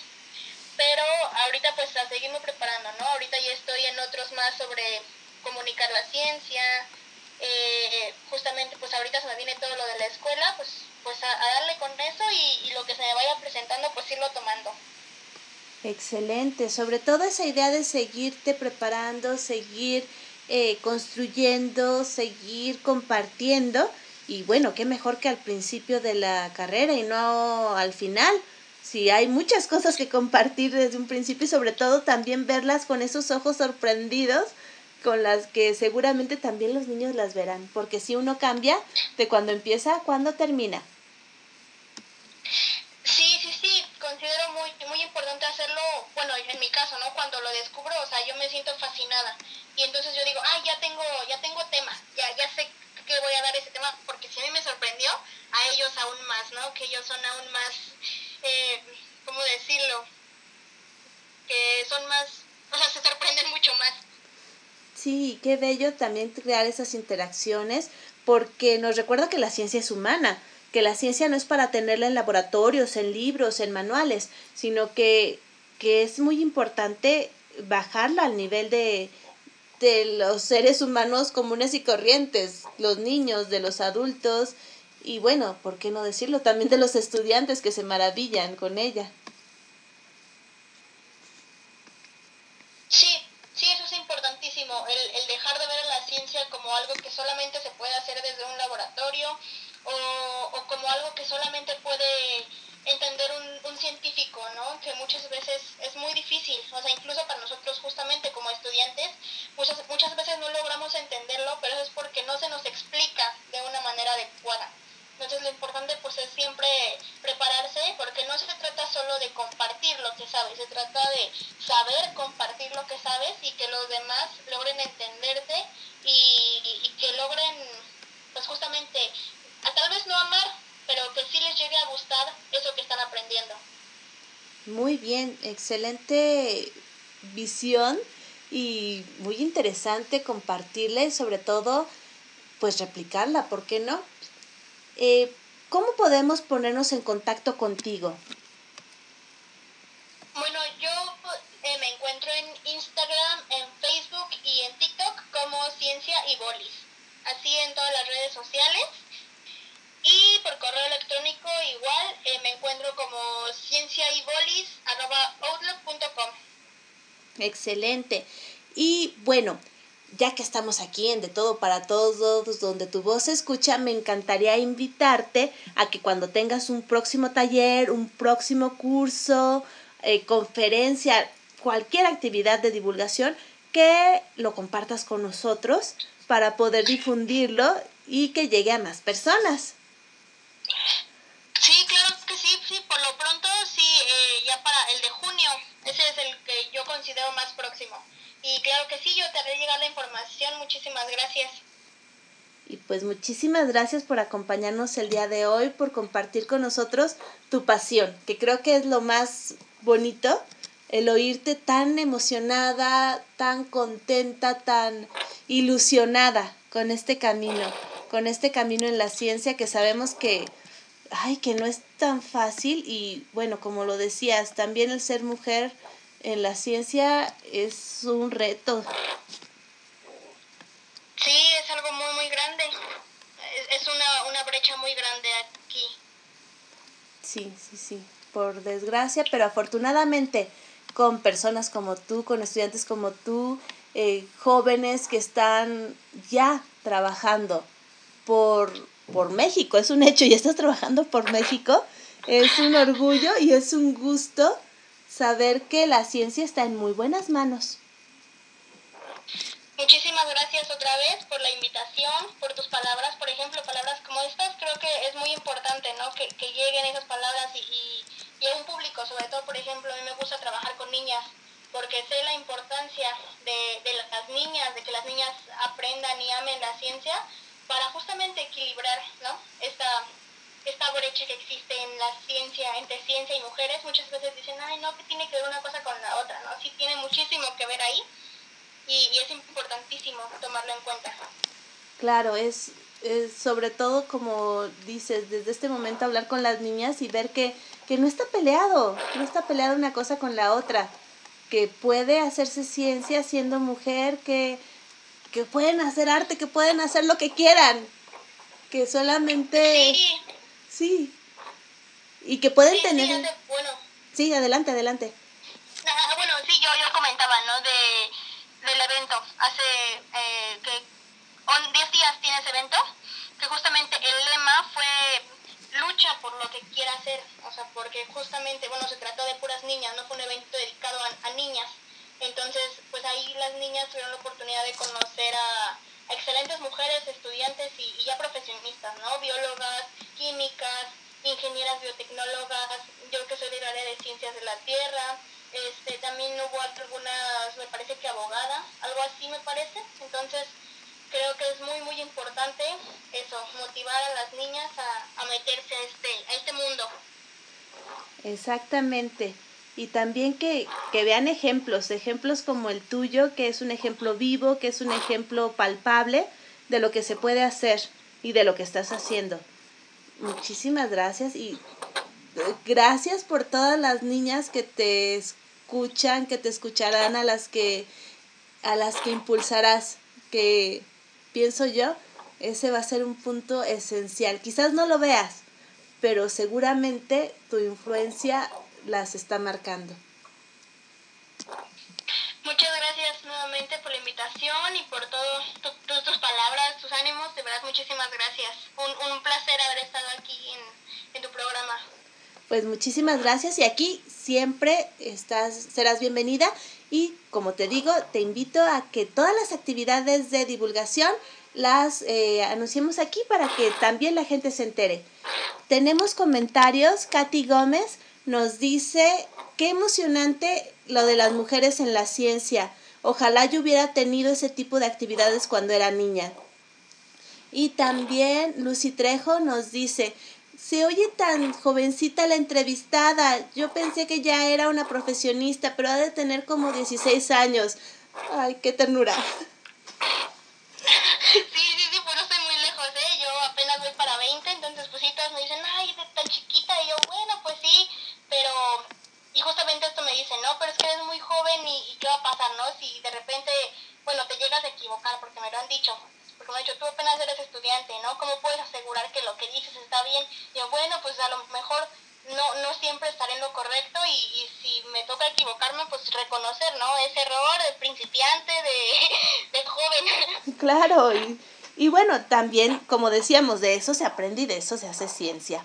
pero ahorita pues a seguirme preparando, ¿no? Ahorita ya estoy en otros más sobre comunicar la ciencia, eh, justamente pues ahorita se me viene todo lo de la escuela, pues pues a, a darle con eso y, y lo que se me vaya presentando pues irlo tomando. Excelente, sobre todo esa idea de seguirte preparando, seguir eh, construyendo, seguir compartiendo y bueno, qué mejor que al principio de la carrera y no al final. Si hay muchas cosas que compartir desde un principio y sobre todo también verlas con esos ojos sorprendidos con las que seguramente también los niños las verán, porque si uno cambia de cuando empieza a cuando termina. Sí, sí, sí, considero muy, muy importante hacerlo, bueno, en mi caso, ¿no? Cuando lo descubro, o sea, yo me siento fascinada. Y entonces yo digo, ah, ya tengo, ya tengo tema, ya, ya sé que voy a dar ese tema, porque si a mí me sorprendió, a ellos aún más, ¿no? Que ellos son aún más, eh, ¿cómo decirlo? Que son más, o sea, se sorprenden mucho más. Sí, qué bello también crear esas interacciones porque nos recuerda que la ciencia es humana, que la ciencia no es para tenerla en laboratorios, en libros, en manuales, sino que, que es muy importante bajarla al nivel de, de los seres humanos comunes y corrientes, los niños, de los adultos y bueno, ¿por qué no decirlo? También de los estudiantes que se maravillan con ella. Sí, sí, eso es importantísimo, el, el dejar de ver a la ciencia como algo que solamente se puede hacer desde un laboratorio o, o como algo que solamente puede entender un, un científico, ¿no? Que muchas veces es muy difícil, o sea, incluso para nosotros justamente como estudiantes, muchas, muchas veces no logramos entenderlo, pero eso es porque no se nos explica de una manera adecuada. Entonces lo importante pues es siempre prepararse porque no se trata solo de compartir lo que sabes, se trata de saber compartir lo que sabes y que los demás logren entenderte y, y que logren pues justamente a tal vez no amar, pero que sí les llegue a gustar eso que están aprendiendo. Muy bien, excelente visión y muy interesante compartirla y sobre todo pues replicarla, ¿por qué no? Eh, ¿Cómo podemos ponernos en contacto contigo? Bueno, yo eh, me encuentro en Instagram, en Facebook y en TikTok como Ciencia y Bolis. Así en todas las redes sociales. Y por correo electrónico igual eh, me encuentro como cienciaybolis.outlook.com. Excelente. Y bueno, ya que estamos aquí en De Todo para Todos, donde tu voz se escucha, me encantaría invitarte a que cuando tengas un próximo taller, un próximo curso, eh, conferencia, cualquier actividad de divulgación, que lo compartas con nosotros para poder difundirlo y que llegue a más personas. Sí, claro que sí, sí, por lo pronto sí, eh, ya para el de junio, ese es el que yo considero más próximo. Y claro que sí, yo te haré llegar la información, muchísimas gracias. Y pues muchísimas gracias por acompañarnos el día de hoy, por compartir con nosotros tu pasión, que creo que es lo más bonito, el oírte tan emocionada, tan contenta, tan ilusionada con este camino, con este camino en la ciencia que sabemos que, ay, que no es tan fácil y bueno, como lo decías, también el ser mujer en la ciencia es un reto. Sí, es algo muy, muy grande. Es, una, una brecha muy grande aquí. Sí, sí, sí, por desgracia, pero afortunadamente con personas como tú, con estudiantes como tú, eh, jóvenes que están ya trabajando por por México, es un hecho, y estás trabajando por México, es un orgullo y es un gusto saber que la ciencia está en muy buenas manos. Muchísimas gracias otra vez por la invitación, por tus palabras, por ejemplo, palabras como estas, creo que es muy importante, ¿no? Que, que lleguen esas palabras y, y, y a un público, sobre todo, por ejemplo, a mí me gusta trabajar con niñas, porque sé la importancia de, de las niñas, de que las niñas aprendan y amen la ciencia, para justamente equilibrar, ¿no? Esta, esta brecha que existe en la ciencia, entre ciencia y mujeres, muchas veces dicen, ay, no, que tiene que ver una cosa con la otra, ¿no? Sí tiene muchísimo que ver ahí y, y es importantísimo tomarlo en cuenta. Claro, es, es sobre todo como dices, desde este momento hablar con las niñas y ver que, que no está peleado, no está peleada una cosa con la otra, que puede hacerse ciencia siendo mujer, que, que pueden hacer arte, que pueden hacer lo que quieran, que solamente... Sí, Sí. Y que pueden sí, tener... bueno, Sí, adelante, adelante. Ah, bueno, sí, yo, yo comentaba, ¿no? De, del evento. Hace eh, que on- 10 días tiene ese evento, que justamente el lema fue lucha por lo que quiera hacer. O sea, porque justamente, bueno, se trató de puras niñas, no fue un evento dedicado a, a niñas. Entonces, pues ahí las niñas tuvieron la oportunidad de conocer a, excelentes mujeres, estudiantes y, y ya profesionistas, ¿no? Biólogas, químicas, ingenieras biotecnólogas, yo que soy del área de ciencias de la tierra, este, también hubo algunas, me parece que abogada, algo así me parece, entonces creo que es muy muy importante eso, motivar a las niñas a, a meterse a este, a este mundo. Exactamente. Y también que, que vean ejemplos, ejemplos como el tuyo, que es un ejemplo vivo, que es un ejemplo palpable de lo que se puede hacer y de lo que estás haciendo. Muchísimas gracias y eh, gracias por todas las niñas que te escuchan, que te escucharán, a las que a las que impulsarás, que pienso yo, ese va a ser un punto esencial. Quizás no lo veas, pero seguramente tu influencia las está marcando. Muchas gracias nuevamente por la invitación y por todas tus palabras, tus ánimos, de verdad muchísimas gracias. Un, un placer haber estado aquí en, en tu programa. Pues muchísimas gracias y aquí siempre estás, serás bienvenida y como te digo, te invito a que todas las actividades de divulgación las eh, anunciemos aquí para que también la gente se entere. Tenemos comentarios, Katy Gómez nos dice, qué emocionante lo de las mujeres en la ciencia. Ojalá yo hubiera tenido ese tipo de actividades cuando era niña. Y también Lucy Trejo nos dice, se oye tan jovencita la entrevistada. Yo pensé que ya era una profesionista, pero ha de tener como 16 años. Ay, qué ternura. [laughs] Sí, sí, sí, pues no estoy muy lejos, ¿eh? Yo apenas voy para 20, entonces pues sí, me dicen, ay, tan chiquita, y yo, bueno, pues sí, pero... Y justamente esto me dicen, no, pero es que eres muy joven y, y ¿qué va a pasar, no? Si de repente, bueno, te llegas a equivocar, porque me lo han dicho, porque me han dicho, tú apenas eres estudiante, ¿no? ¿Cómo puedes asegurar que lo que dices está bien? Y yo, bueno, pues a lo mejor no, no siempre estaré en lo correcto y, y si me toca equivocarme, pues reconocer, ¿no? Ese error de principiante, de, [laughs] de joven. [laughs] Claro, y, y bueno, también, como decíamos, de eso se aprende y de eso se hace ciencia.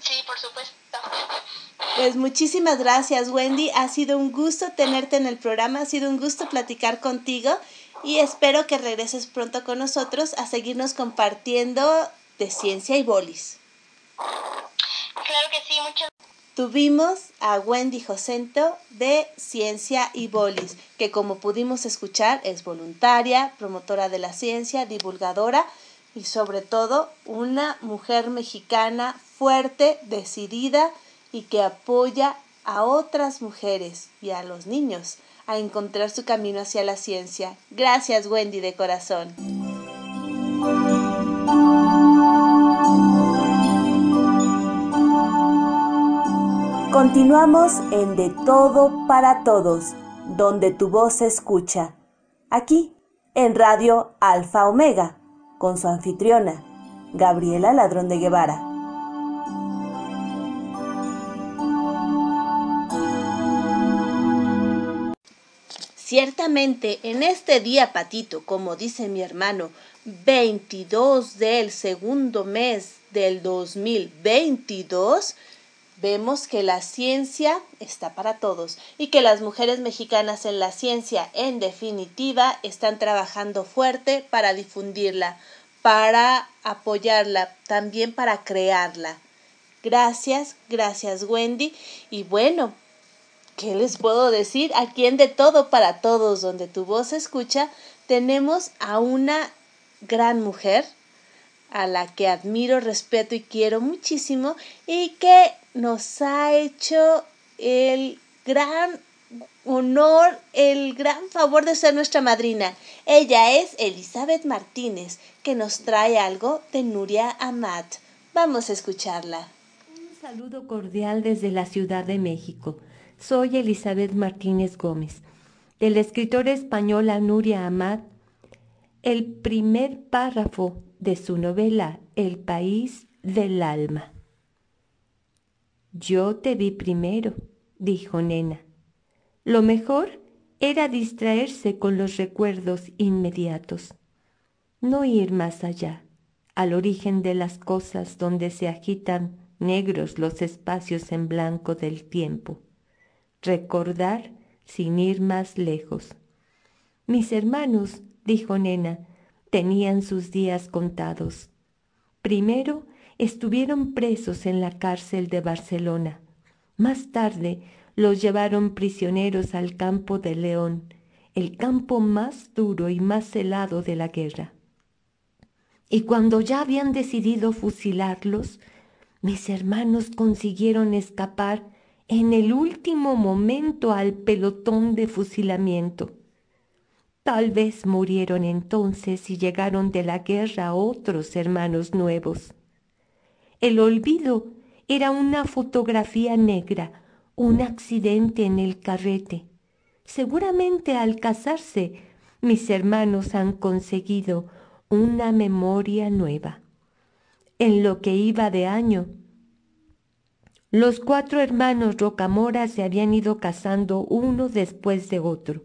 Sí, por supuesto. Pues muchísimas gracias, Wendy. Ha sido un gusto tenerte en el programa, ha sido un gusto platicar contigo y espero que regreses pronto con nosotros a seguirnos compartiendo de ciencia y bolis. Claro que sí, muchas Tuvimos a Wendy Josento de Ciencia y Bolis, que como pudimos escuchar es voluntaria, promotora de la ciencia, divulgadora y sobre todo una mujer mexicana fuerte, decidida y que apoya a otras mujeres y a los niños a encontrar su camino hacia la ciencia. Gracias Wendy de corazón. Continuamos en De Todo para Todos, donde tu voz se escucha. Aquí, en Radio Alfa Omega, con su anfitriona, Gabriela Ladrón de Guevara. Ciertamente, en este día patito, como dice mi hermano, 22 del segundo mes del 2022, vemos que la ciencia está para todos y que las mujeres mexicanas en la ciencia, en definitiva, están trabajando fuerte para difundirla, para apoyarla, también para crearla. Gracias, gracias Wendy. Y bueno, ¿qué les puedo decir? Aquí en De Todo para Todos, donde tu voz se escucha, tenemos a una gran mujer a la que admiro, respeto y quiero muchísimo y que nos ha hecho el gran honor, el gran favor de ser nuestra madrina. Ella es Elizabeth Martínez, que nos trae algo de Nuria Amat. Vamos a escucharla. Un saludo cordial desde la Ciudad de México. Soy Elizabeth Martínez Gómez. De la escritora española Nuria Amat, el primer párrafo de su novela El país del alma. Yo te vi primero, dijo Nena. Lo mejor era distraerse con los recuerdos inmediatos, no ir más allá, al origen de las cosas donde se agitan negros los espacios en blanco del tiempo, recordar sin ir más lejos. Mis hermanos, dijo Nena, tenían sus días contados. Primero estuvieron presos en la cárcel de Barcelona. Más tarde los llevaron prisioneros al campo de León, el campo más duro y más helado de la guerra. Y cuando ya habían decidido fusilarlos, mis hermanos consiguieron escapar en el último momento al pelotón de fusilamiento. Tal vez murieron entonces y llegaron de la guerra otros hermanos nuevos. El olvido era una fotografía negra, un accidente en el carrete. Seguramente al casarse mis hermanos han conseguido una memoria nueva. En lo que iba de año, los cuatro hermanos Rocamora se habían ido casando uno después de otro.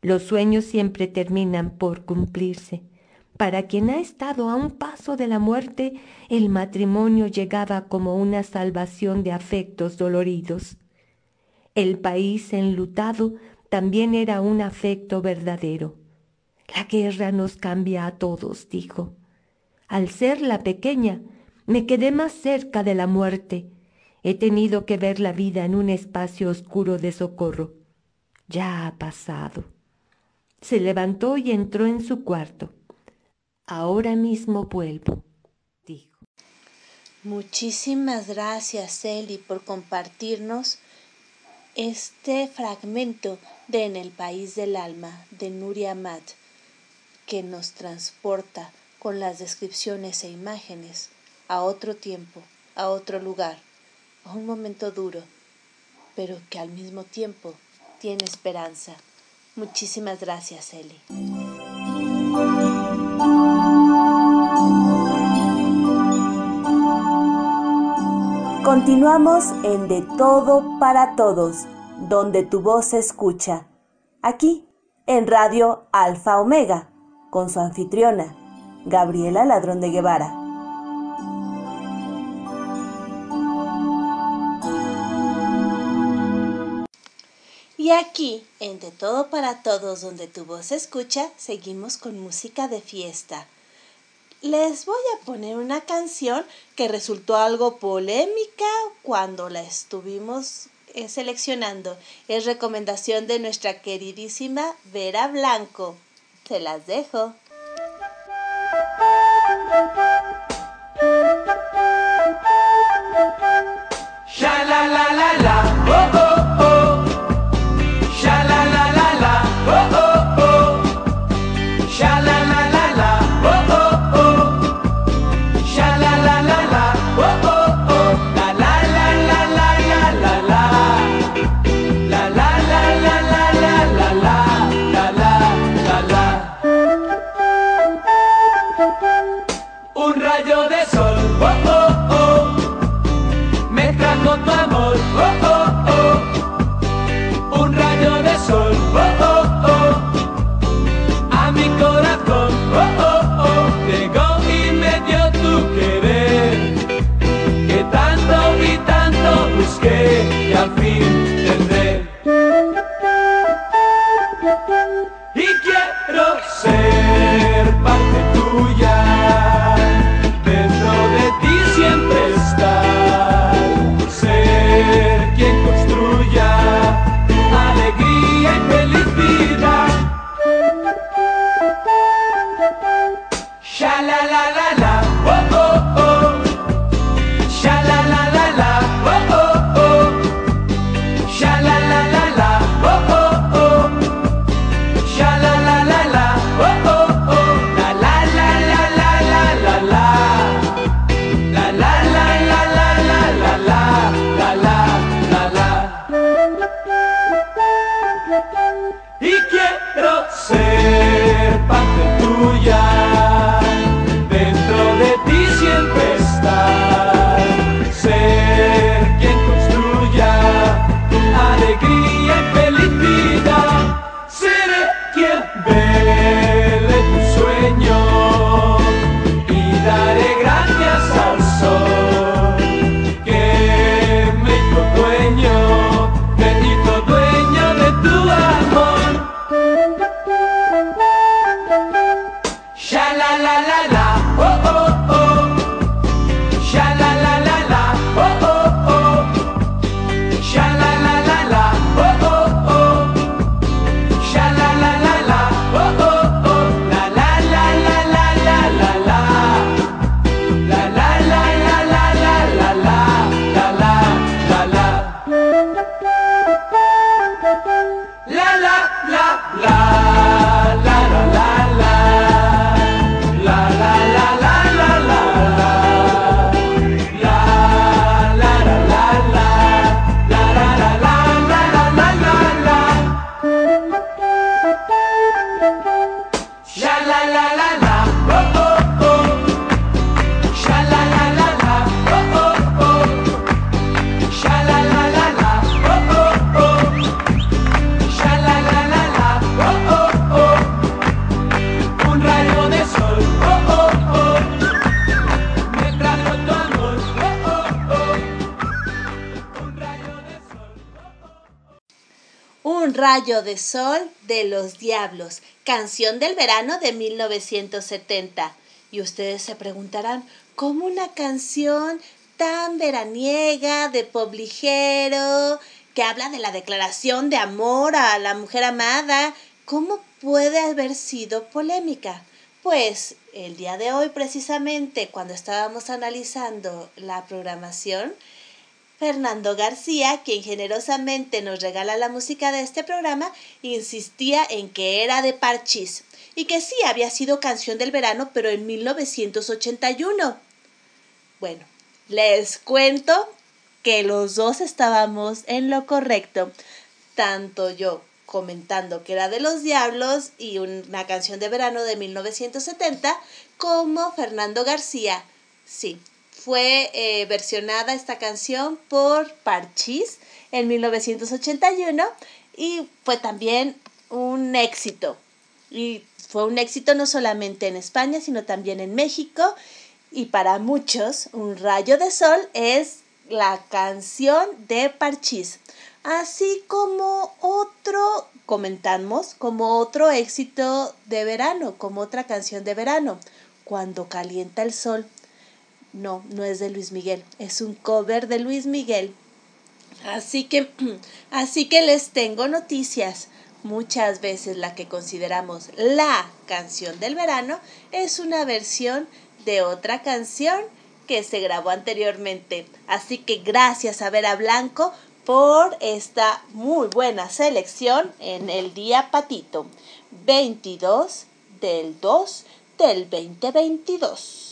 Los sueños siempre terminan por cumplirse. Para quien ha estado a un paso de la muerte, el matrimonio llegaba como una salvación de afectos doloridos. El país enlutado también era un afecto verdadero. La guerra nos cambia a todos, dijo. Al ser la pequeña, me quedé más cerca de la muerte. He tenido que ver la vida en un espacio oscuro de socorro. Ya ha pasado. Se levantó y entró en su cuarto. Ahora mismo vuelvo, dijo. Muchísimas gracias, Eli, por compartirnos este fragmento de En el País del Alma de Nuria Amat, que nos transporta con las descripciones e imágenes a otro tiempo, a otro lugar, un momento duro, pero que al mismo tiempo tiene esperanza. Muchísimas gracias, Eli. Continuamos en De Todo para Todos, donde tu voz se escucha. Aquí, en Radio Alfa Omega, con su anfitriona, Gabriela Ladrón de Guevara. Y aquí, en De Todo para Todos, donde tu voz se escucha, seguimos con música de fiesta. Les voy a poner una canción que resultó algo polémica cuando la estuvimos eh, seleccionando. Es recomendación de nuestra queridísima Vera Blanco. Se las dejo. Sol de los diablos, canción del verano de 1970. Y ustedes se preguntarán, ¿cómo una canción tan veraniega, de pop ligero, que habla de la declaración de amor a la mujer amada, cómo puede haber sido polémica? Pues el día de hoy, precisamente, cuando estábamos analizando la programación, Fernando García, quien generosamente nos regala la música de este programa, insistía en que era de Parchís y que sí había sido canción del verano, pero en 1981. Bueno, les cuento que los dos estábamos en lo correcto, tanto yo comentando que era de los Diablos y una canción de verano de 1970, como Fernando García. Sí, fue eh, versionada esta canción por Parchís en 1981 y fue también un éxito. Y fue un éxito no solamente en España, sino también en México. Y para muchos, Un rayo de sol es la canción de Parchís. Así como otro, comentamos, como otro éxito de verano, como otra canción de verano, Cuando calienta el sol. No, no es de Luis Miguel, es un cover de Luis Miguel. Así que, [clears throat] así que les tengo noticias. Muchas veces la que consideramos la canción del verano es una versión de otra canción que se grabó anteriormente. Así que gracias a Vera Blanco por esta muy buena selección en el día patito 22 del 2 del 2022.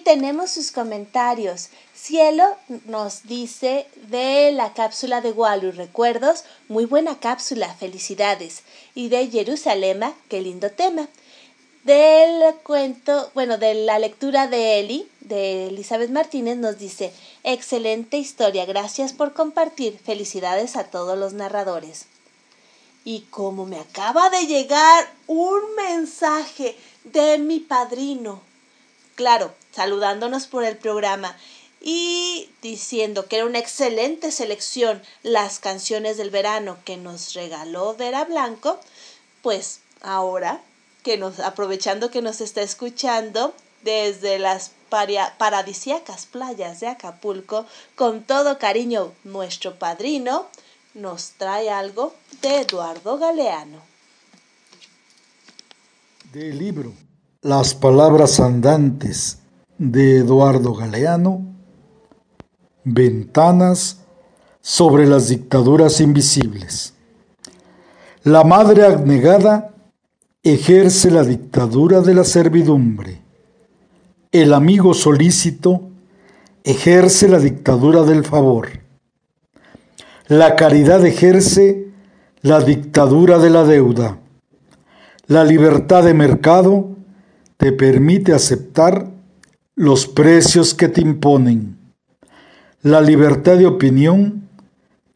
Tenemos sus comentarios. Cielo nos dice de la cápsula de Walu, recuerdos, muy buena cápsula, felicidades. Y de Jerusalema, qué lindo tema. Del cuento, bueno, de la lectura de Eli, de Elizabeth Martínez, nos dice, excelente historia, gracias por compartir, felicidades a todos los narradores. Y como me acaba de llegar un mensaje de mi padrino, claro, saludándonos por el programa y diciendo que era una excelente selección las canciones del verano que nos regaló Vera Blanco, pues ahora que nos aprovechando que nos está escuchando desde las paradisíacas playas de Acapulco, con todo cariño nuestro padrino nos trae algo de Eduardo Galeano. Del libro Las palabras andantes de Eduardo Galeano, Ventanas sobre las dictaduras invisibles. La madre abnegada ejerce la dictadura de la servidumbre. El amigo solícito ejerce la dictadura del favor. La caridad ejerce la dictadura de la deuda. La libertad de mercado te permite aceptar los precios que te imponen. La libertad de opinión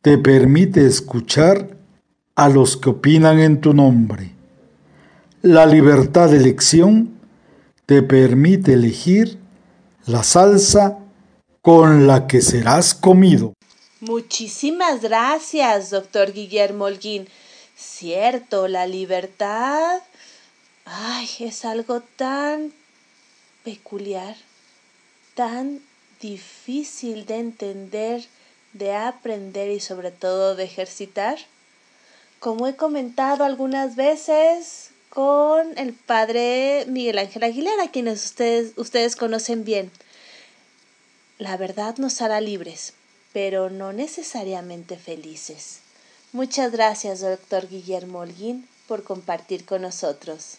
te permite escuchar a los que opinan en tu nombre. La libertad de elección te permite elegir la salsa con la que serás comido. Muchísimas gracias, doctor Guillermo Holguín. Cierto, la libertad. Ay, es algo tan peculiar, tan difícil de entender, de aprender y sobre todo de ejercitar. Como he comentado algunas veces con el padre Miguel Ángel Aguilera, quienes ustedes, ustedes conocen bien. La verdad nos hará libres, pero no necesariamente felices. Muchas gracias, doctor Guillermo Holguín, por compartir con nosotros.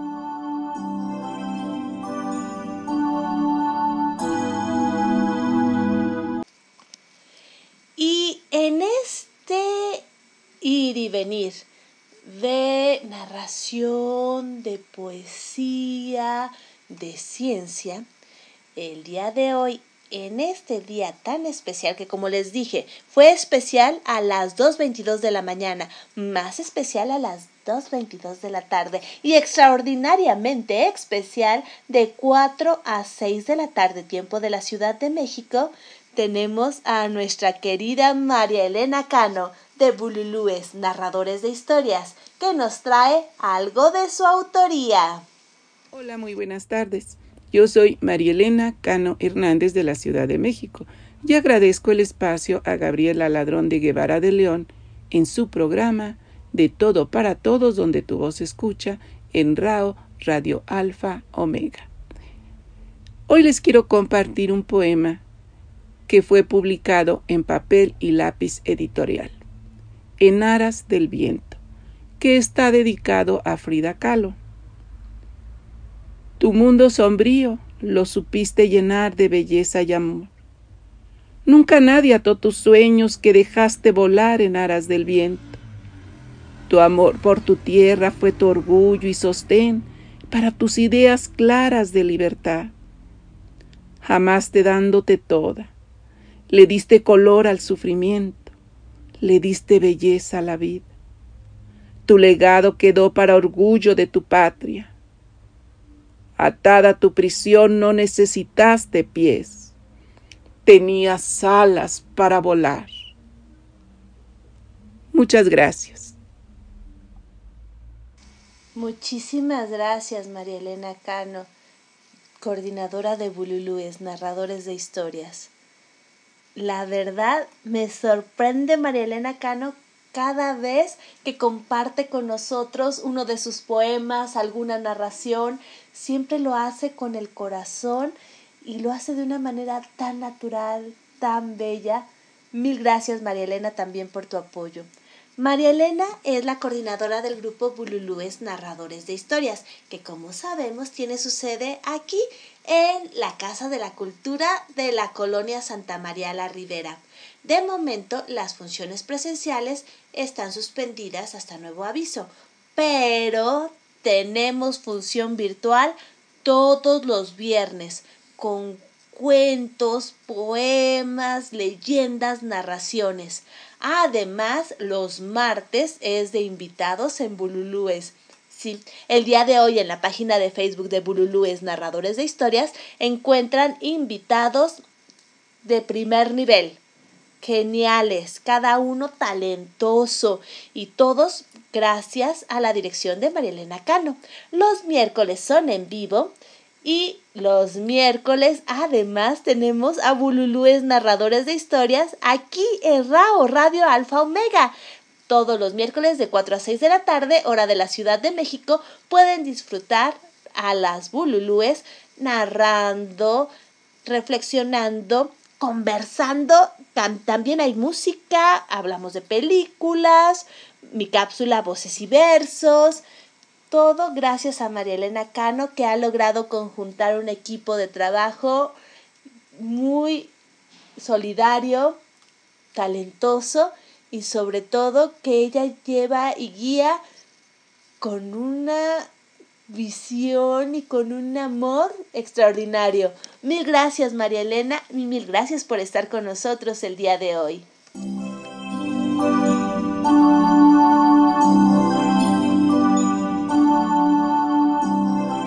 Venir de narración, de poesía, de ciencia, el día de hoy, en este día tan especial que como les dije, fue especial a las 2.22 de la mañana, más especial a las 2.22 de la tarde y extraordinariamente especial de 4 a 6 de la tarde, tiempo de la Ciudad de México, tenemos a nuestra querida María Elena Cano de Bululúes, narradores de historias, que nos trae algo de su autoría. Hola, muy buenas tardes. Yo soy María Elena Cano Hernández de la Ciudad de México y agradezco el espacio a Gabriela Ladrón de Guevara de León en su programa De Todo para Todos donde tu voz escucha en RAO Radio Alfa Omega. Hoy les quiero compartir un poema que fue publicado en papel y lápiz editorial, En Aras del Viento, que está dedicado a Frida Kahlo. Tu mundo sombrío lo supiste llenar de belleza y amor. Nunca nadie ató tus sueños que dejaste volar en aras del viento. Tu amor por tu tierra fue tu orgullo y sostén para tus ideas claras de libertad. Jamaste dándote toda, le diste color al sufrimiento, le diste belleza a la vida. Tu legado quedó para orgullo de tu patria. Atada a tu prisión no necesitaste pies, tenías alas para volar. Muchas gracias. Muchísimas gracias, María Elena Cano, coordinadora de Bululúes, narradores de historias. La verdad me sorprende María Elena Cano cada vez que comparte con nosotros uno de sus poemas, alguna narración, siempre lo hace con el corazón y lo hace de una manera tan natural, tan bella. Mil gracias María Elena también por tu apoyo. María Elena es la coordinadora del grupo Bululúes Narradores de Historias, que como sabemos tiene su sede aquí en la Casa de la Cultura de la Colonia Santa María la Ribera. De momento, las funciones presenciales están suspendidas hasta nuevo aviso, pero tenemos función virtual todos los viernes con cuentos, poemas, leyendas, narraciones. Además, los martes es de invitados en Bululúes. Sí, el día de hoy en la página de Facebook de Bululúes Narradores de Historias encuentran invitados de primer nivel geniales, cada uno talentoso y todos gracias a la dirección de Marielena Cano. Los miércoles son en vivo y los miércoles además tenemos a Bululúes narradores de historias aquí en RAO Radio Alfa Omega. Todos los miércoles de 4 a 6 de la tarde, hora de la Ciudad de México, pueden disfrutar a las Bululúes narrando, reflexionando conversando. Tam- también hay música, hablamos de películas, mi cápsula Voces y Versos. Todo gracias a María Elena Cano que ha logrado conjuntar un equipo de trabajo muy solidario, talentoso y sobre todo que ella lleva y guía con una visión y con un amor extraordinario. Mil gracias María Elena y mil gracias por estar con nosotros el día de hoy.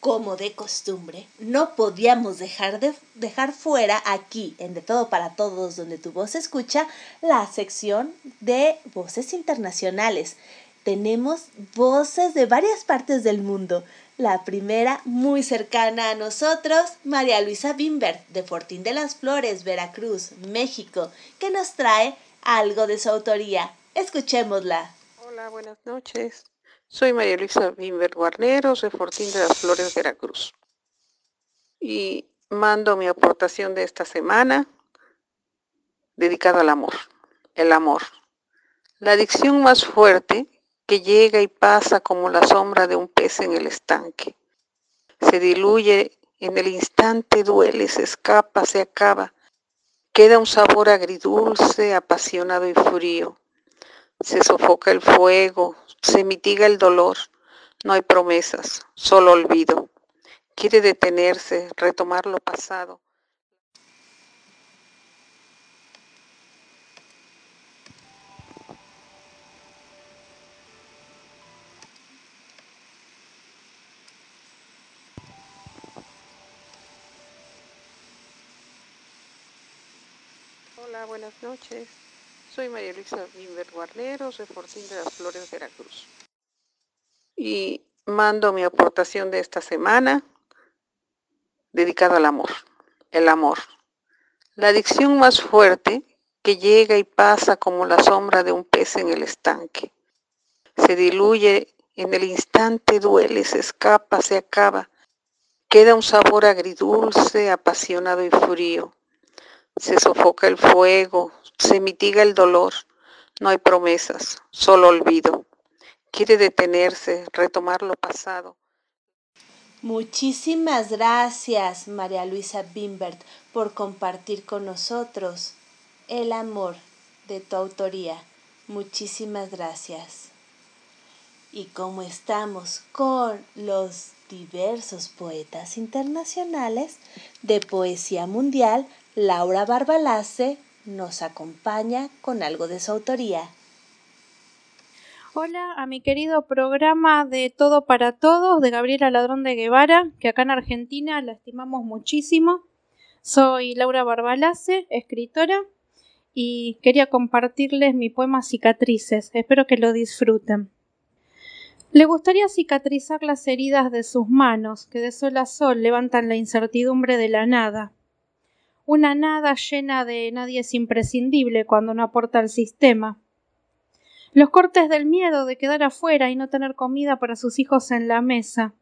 Como de costumbre, no podíamos dejar, de, dejar fuera aquí, en De Todo para Todos, donde tu voz escucha, la sección de voces internacionales. tenemos voces de varias partes del mundo. La primera, muy cercana a nosotros, María Luisa Bimbert, de Fortín de las Flores, Veracruz, México, que nos trae algo de su autoría. Escuchémosla. Hola, buenas noches. Soy María Luisa Bimber Guarneros de Fortín de las Flores, Veracruz. Y mando mi aportación de esta semana dedicado al amor. El amor. La adicción más fuerte que llega y pasa como la sombra de un pez en el estanque. Se diluye en el instante, duele, se escapa, se acaba. Queda un sabor agridulce, apasionado y frío. Se sofoca el fuego, se mitiga el dolor. No hay promesas, solo olvido. Quiere detenerse, retomar lo pasado. Hola, buenas noches. Soy María Luisa Bimber Guarneros de Fortín de las Flores, Veracruz. Y mando mi aportación de esta semana dedicado al amor. El amor. La adicción más fuerte que llega y pasa como la sombra de un pez en el estanque. Se diluye en el instante, duele, se escapa, se acaba. Queda un sabor agridulce, apasionado y frío. Se sofoca el fuego, se mitiga el dolor. No hay promesas, solo olvido. Quiere detenerse, retomar lo pasado. Muchísimas gracias, María Luisa Bimbert, por compartir con nosotros el amor de tu autoría. Muchísimas gracias. Y como estamos con los diversos poetas internacionales de poesía mundial, Laura Barbalace nos acompaña con algo de su autoría. Hola a mi querido programa de Todo para Todos de Gabriela Ladrón de Guevara, que acá en Argentina la estimamos muchísimo. Soy Laura Barbalace, escritora, y quería compartirles mi poema Cicatrices. Espero que lo disfruten. Le gustaría cicatrizar las heridas de sus manos, que de sol a sol levantan la incertidumbre de la nada. Una nada llena de nadie es imprescindible cuando no aporta al sistema. Los cortes del miedo de quedar afuera y no tener comida para sus hijos en la mesa.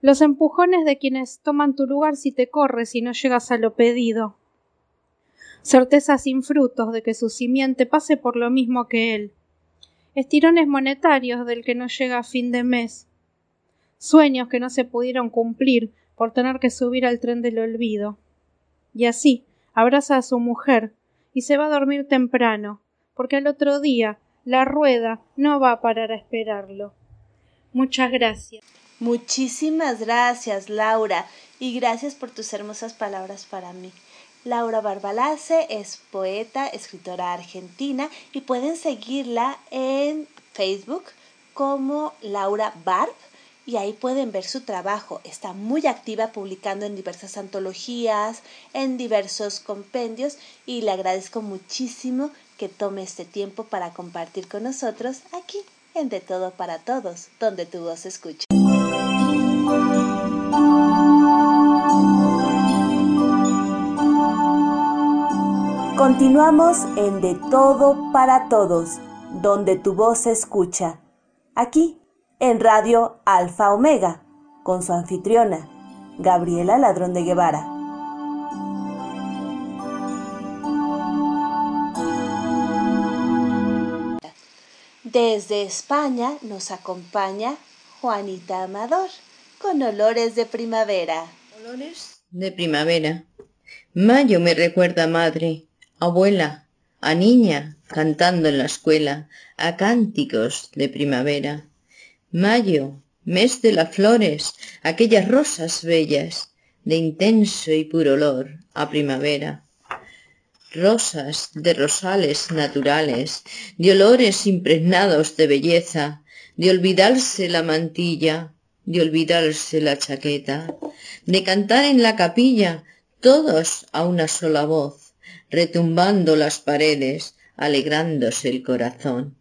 Los empujones de quienes toman tu lugar si te corres y no llegas a lo pedido. Certeza sin frutos de que su simiente pase por lo mismo que él. Estirones monetarios del que no llega a fin de mes. Sueños que no se pudieron cumplir por tener que subir al tren del olvido. Y así, abraza a su mujer y se va a dormir temprano, porque al otro día la rueda no va a parar a esperarlo. Muchas gracias. Muchísimas gracias, Laura, y gracias por tus hermosas palabras para mí. Laura Barbalace es poeta, escritora argentina y pueden seguirla en Facebook como Laura Barb y ahí pueden ver su trabajo. Está muy activa publicando en diversas antologías, en diversos compendios y le agradezco muchísimo que tome este tiempo para compartir con nosotros aquí en De Todo para Todos, donde tu voz escucha. Continuamos en De Todo para Todos, donde tu voz escucha. Aquí, en Radio Alfa Omega, con su anfitriona, Gabriela Ladrón de Guevara. Desde España nos acompaña Juanita Amador, con olores de primavera. Olores de primavera. Mayo me recuerda a madre, abuela, a niña cantando en la escuela, a cánticos de primavera. Mayo, mes de las flores, aquellas rosas bellas, de intenso y puro olor a primavera. Rosas de rosales naturales, de olores impregnados de belleza, de olvidarse la mantilla, de olvidarse la chaqueta, de cantar en la capilla todos a una sola voz, retumbando las paredes, alegrándose el corazón.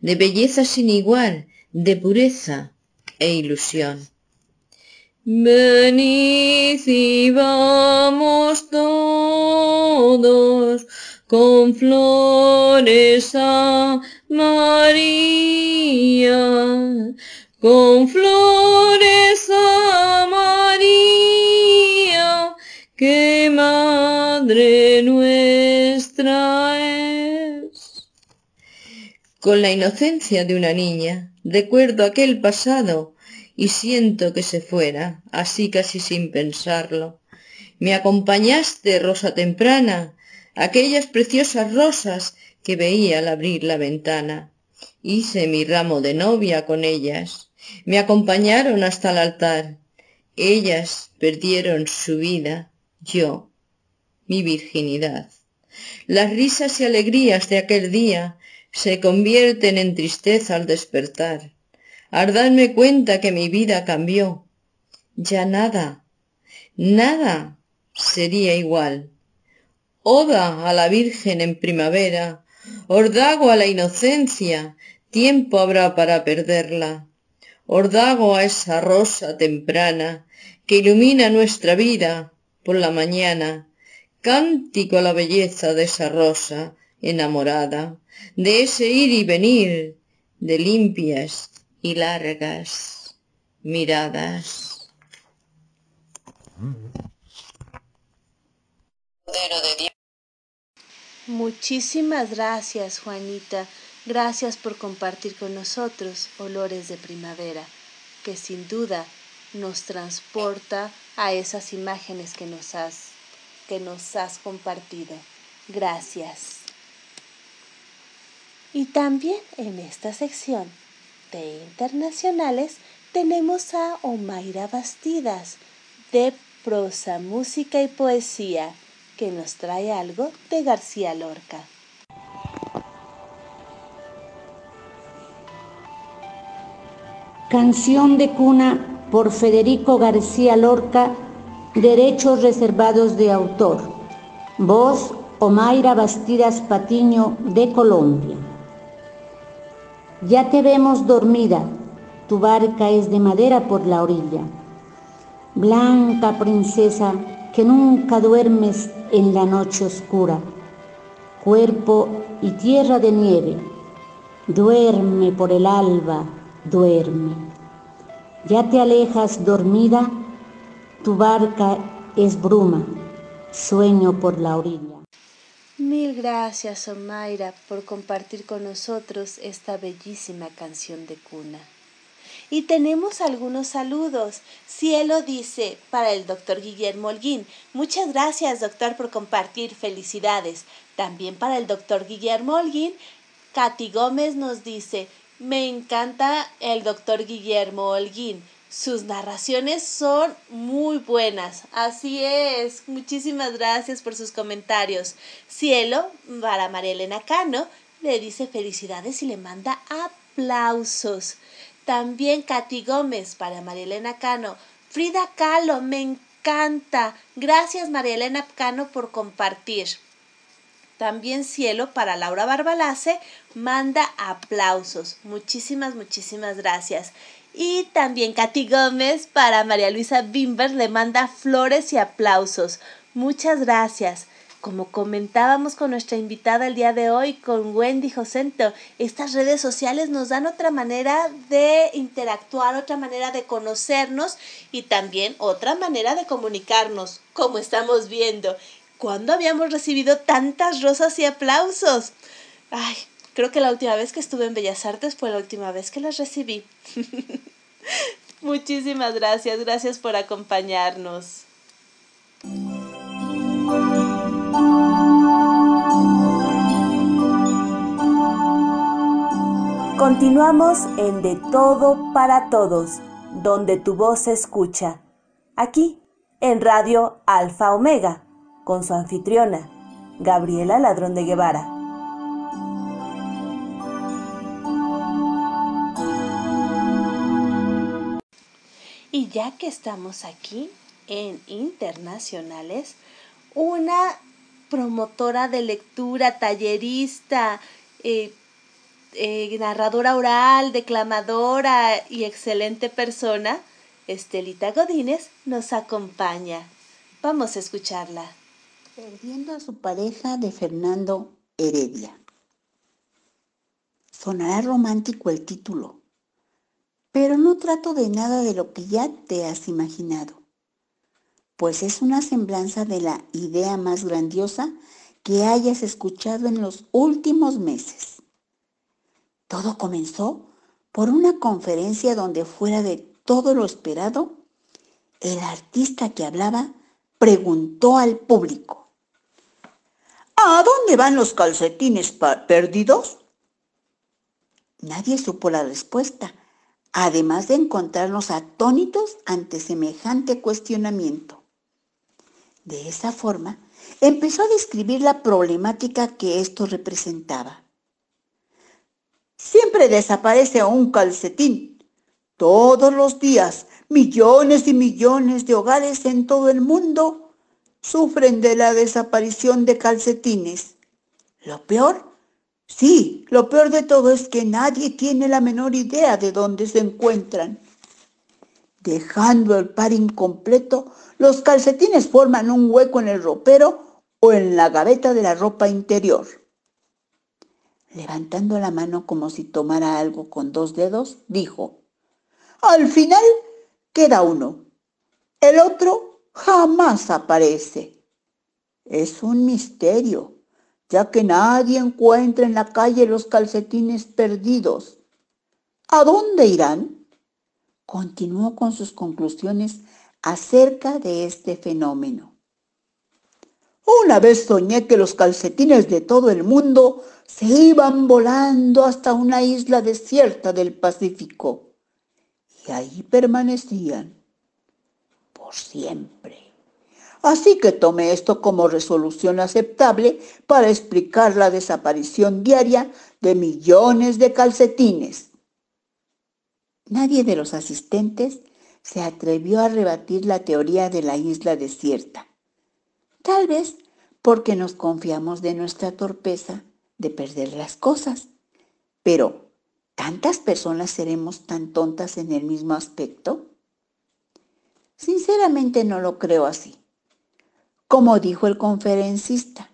de belleza sin igual, de pureza e ilusión. Venid y vamos todos con flores a María, con flores a María, que Madre nuestra es. Con la inocencia de una niña, recuerdo aquel pasado y siento que se fuera, así casi sin pensarlo. Me acompañaste, rosa temprana, aquellas preciosas rosas que veía al abrir la ventana. Hice mi ramo de novia con ellas. Me acompañaron hasta el altar. Ellas perdieron su vida, yo, mi virginidad. Las risas y alegrías de aquel día se convierten en tristeza al despertar al darme cuenta que mi vida cambió. Ya nada, nada sería igual. Oda a la Virgen en primavera, ordago a la inocencia, tiempo habrá para perderla. Ordago a esa rosa temprana que ilumina nuestra vida por la mañana, cántico a la belleza de esa rosa enamorada, de ese ir y venir, de limpias y largas miradas. Muchísimas gracias, Juanita. Gracias por compartir con nosotros olores de primavera, que sin duda nos transporta a esas imágenes que nos has, que nos has compartido. Gracias. Y también en esta sección de internacionales tenemos a Omaira Bastidas de prosa, música y poesía que nos trae algo de García Lorca. Canción de cuna por Federico García Lorca, derechos reservados de autor. Voz Omaira Bastidas Patiño de Colombia. Ya te vemos dormida, tu barca es de madera por la orilla. Blanca princesa que nunca duermes en la noche oscura, cuerpo y tierra de nieve, duerme por el alba, duerme. Ya te alejas dormida, tu barca es bruma, sueño por la orilla. Mil gracias, Omaira, por compartir con nosotros esta bellísima canción de cuna. Y tenemos algunos saludos. Cielo dice para el doctor Guillermo Holguín. Muchas gracias, doctor, por compartir. Felicidades. También para el doctor Guillermo Holguín. Katy Gómez nos dice, me encanta el doctor Guillermo Holguín. Sus narraciones son muy buenas. Así es. Muchísimas gracias por sus comentarios. Cielo, para María Elena Cano, le dice felicidades y le manda aplausos. También Katy Gómez para María Elena Cano. Frida Kahlo, me encanta. Gracias María Elena Cano por compartir. También Cielo para Laura Barbalace manda aplausos. Muchísimas, muchísimas gracias. Y también Katy Gómez para María Luisa Bimber le manda flores y aplausos. Muchas gracias. Como comentábamos con nuestra invitada el día de hoy, con Wendy Josento, estas redes sociales nos dan otra manera de interactuar, otra manera de conocernos y también otra manera de comunicarnos, como estamos viendo. ¿Cuándo habíamos recibido tantas rosas y aplausos? Ay, creo que la última vez que estuve en Bellas Artes fue la última vez que las recibí. [laughs] Muchísimas gracias, gracias por acompañarnos. Continuamos en De Todo para Todos, donde tu voz se escucha. Aquí, en Radio Alfa Omega, con su anfitriona, Gabriela Ladrón de Guevara. Y ya que estamos aquí en internacionales, una promotora de lectura, tallerista, eh, eh, narradora oral, declamadora y excelente persona, Estelita Godínez, nos acompaña. Vamos a escucharla. Perdiendo a su pareja de Fernando Heredia. Sonará romántico el título, pero no trato de nada de lo que ya te has imaginado, pues es una semblanza de la idea más grandiosa que hayas escuchado en los últimos meses. Todo comenzó por una conferencia donde fuera de todo lo esperado, el artista que hablaba preguntó al público, ¿A dónde van los calcetines perdidos? Nadie supo la respuesta, además de encontrarnos atónitos ante semejante cuestionamiento. De esa forma, empezó a describir la problemática que esto representaba. Siempre desaparece un calcetín. Todos los días, millones y millones de hogares en todo el mundo sufren de la desaparición de calcetines. Lo peor, sí, lo peor de todo es que nadie tiene la menor idea de dónde se encuentran. Dejando el par incompleto, los calcetines forman un hueco en el ropero o en la gaveta de la ropa interior. Levantando la mano como si tomara algo con dos dedos, dijo, al final queda uno. El otro jamás aparece. Es un misterio, ya que nadie encuentra en la calle los calcetines perdidos. ¿A dónde irán? Continuó con sus conclusiones acerca de este fenómeno. Una vez soñé que los calcetines de todo el mundo se iban volando hasta una isla desierta del Pacífico y ahí permanecían por siempre. Así que tomé esto como resolución aceptable para explicar la desaparición diaria de millones de calcetines. Nadie de los asistentes se atrevió a rebatir la teoría de la isla desierta. Tal vez porque nos confiamos de nuestra torpeza de perder las cosas. Pero, ¿tantas personas seremos tan tontas en el mismo aspecto? Sinceramente no lo creo así. Como dijo el conferencista,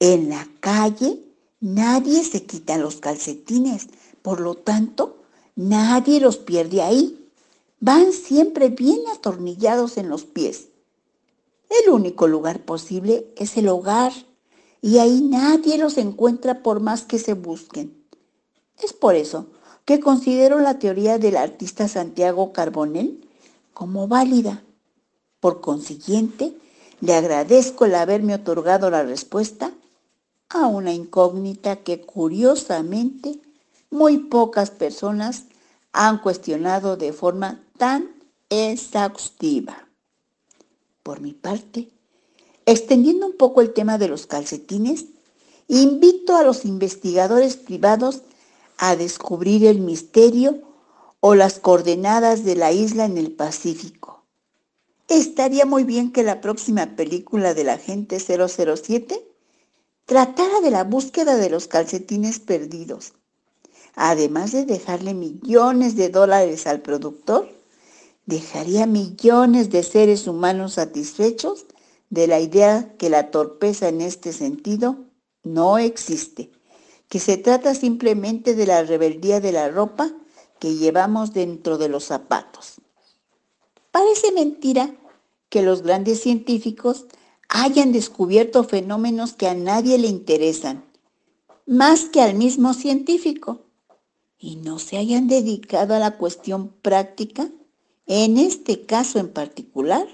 en la calle nadie se quita los calcetines, por lo tanto, nadie los pierde ahí. Van siempre bien atornillados en los pies. El único lugar posible es el hogar y ahí nadie los encuentra por más que se busquen. Es por eso que considero la teoría del artista Santiago Carbonell como válida. Por consiguiente, le agradezco el haberme otorgado la respuesta a una incógnita que curiosamente muy pocas personas han cuestionado de forma tan exhaustiva. Por mi parte, extendiendo un poco el tema de los calcetines, invito a los investigadores privados a descubrir el misterio o las coordenadas de la isla en el Pacífico. Estaría muy bien que la próxima película del agente 007 tratara de la búsqueda de los calcetines perdidos. Además de dejarle millones de dólares al productor, dejaría millones de seres humanos satisfechos de la idea que la torpeza en este sentido no existe, que se trata simplemente de la rebeldía de la ropa que llevamos dentro de los zapatos. Parece mentira que los grandes científicos hayan descubierto fenómenos que a nadie le interesan, más que al mismo científico, y no se hayan dedicado a la cuestión práctica, en este caso en particular,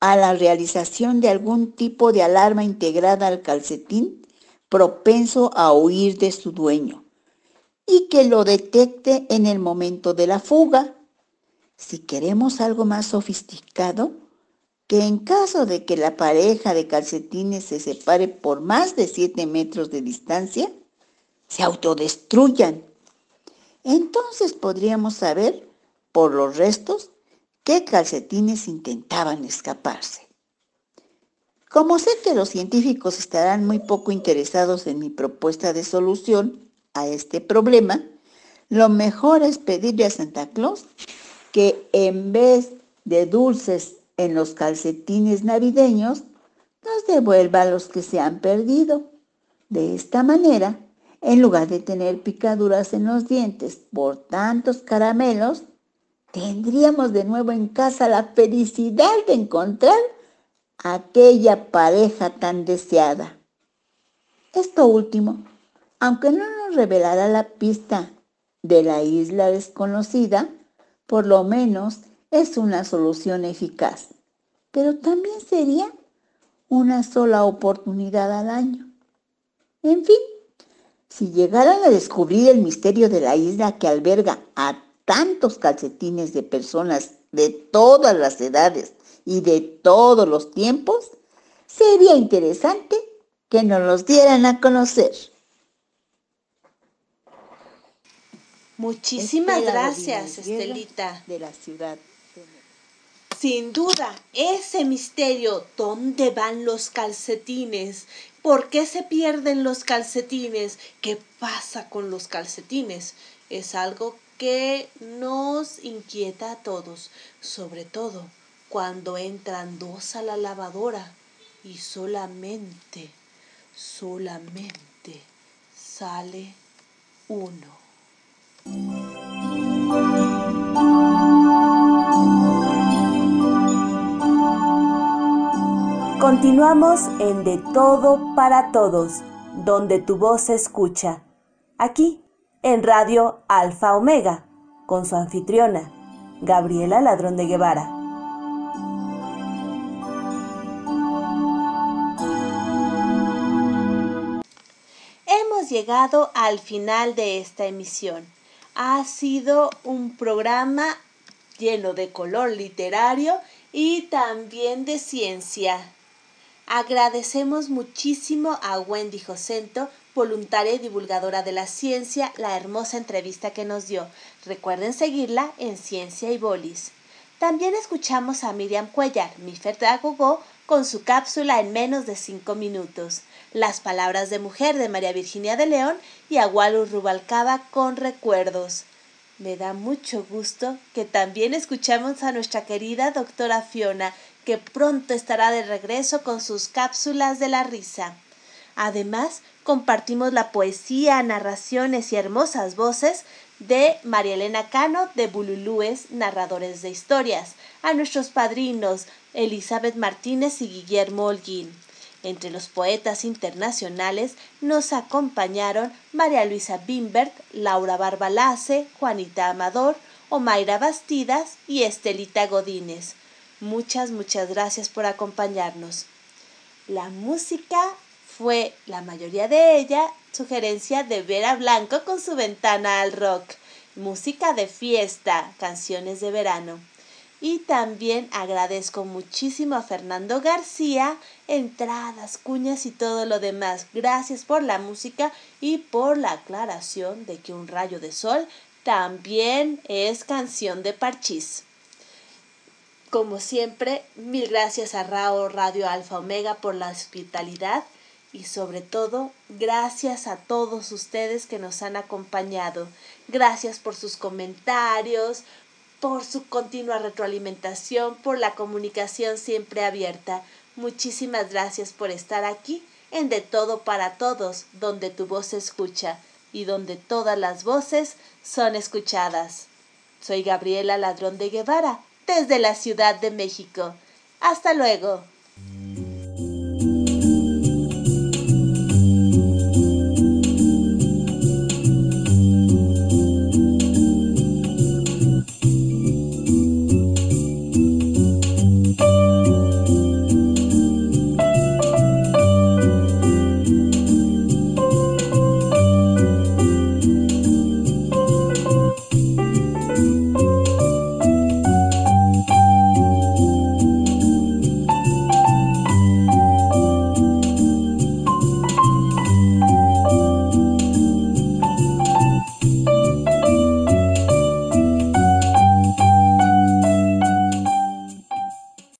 a la realización de algún tipo de alarma integrada al calcetín propenso a huir de su dueño y que lo detecte en el momento de la fuga. Si queremos algo más sofisticado, que en caso de que la pareja de calcetines se separe por más de 7 metros de distancia, se autodestruyan. Entonces podríamos saber por los restos qué calcetines intentaban escaparse. Como sé que los científicos estarán muy poco interesados en mi propuesta de solución, a este problema, lo mejor es pedirle a Santa Claus que en vez de dulces en los calcetines navideños, nos devuelva los que se han perdido. De esta manera, en lugar de tener picaduras en los dientes por tantos caramelos, tendríamos de nuevo en casa la felicidad de encontrar aquella pareja tan deseada. Esto último, aunque no nos revelará la pista de la isla desconocida, por lo menos es una solución eficaz, pero también sería una sola oportunidad al año. En fin, si llegaran a descubrir el misterio de la isla que alberga a tantos calcetines de personas de todas las edades y de todos los tiempos, sería interesante que nos los dieran a conocer. Muchísimas Estela gracias, Estelita. De la ciudad. Sin duda, ese misterio, ¿dónde van los calcetines? ¿Por qué se pierden los calcetines? ¿Qué pasa con los calcetines? Es algo que nos inquieta a todos, sobre todo cuando entran dos a la lavadora y solamente, solamente sale uno. Continuamos en De Todo para Todos, donde tu voz se escucha. Aquí, en Radio Alfa Omega, con su anfitriona, Gabriela Ladrón de Guevara. Hemos llegado al final de esta emisión. Ha sido un programa lleno de color literario y también de ciencia. Agradecemos muchísimo a Wendy Josento, voluntaria y divulgadora de la ciencia, la hermosa entrevista que nos dio. Recuerden seguirla en Ciencia y Bolis. También escuchamos a Miriam Cuellar, mi Gogó, con su cápsula en menos de cinco minutos. Las palabras de mujer de María Virginia de León y a Walus Rubalcaba con recuerdos. Me da mucho gusto que también escuchamos a nuestra querida doctora Fiona, que pronto estará de regreso con sus cápsulas de la risa. Además, compartimos la poesía, narraciones y hermosas voces de María Elena Cano de Bululúes, narradores de historias, a nuestros padrinos Elizabeth Martínez y Guillermo Holguín. Entre los poetas internacionales nos acompañaron María Luisa Bimbert, Laura Barbalace, Juanita Amador, Omaira Bastidas y Estelita Godínez. Muchas, muchas gracias por acompañarnos. La música fue, la mayoría de ella, sugerencia de Vera Blanco con su ventana al rock. Música de fiesta, canciones de verano. Y también agradezco muchísimo a Fernando García, entradas, cuñas y todo lo demás. Gracias por la música y por la aclaración de que un rayo de sol también es canción de parchís. Como siempre, mil gracias a Rao Radio Alfa Omega por la hospitalidad y sobre todo, gracias a todos ustedes que nos han acompañado. Gracias por sus comentarios, por su continua retroalimentación, por la comunicación siempre abierta. Muchísimas gracias por estar aquí en De Todo para Todos, donde tu voz se escucha y donde todas las voces son escuchadas. Soy Gabriela Ladrón de Guevara, desde la Ciudad de México. Hasta luego.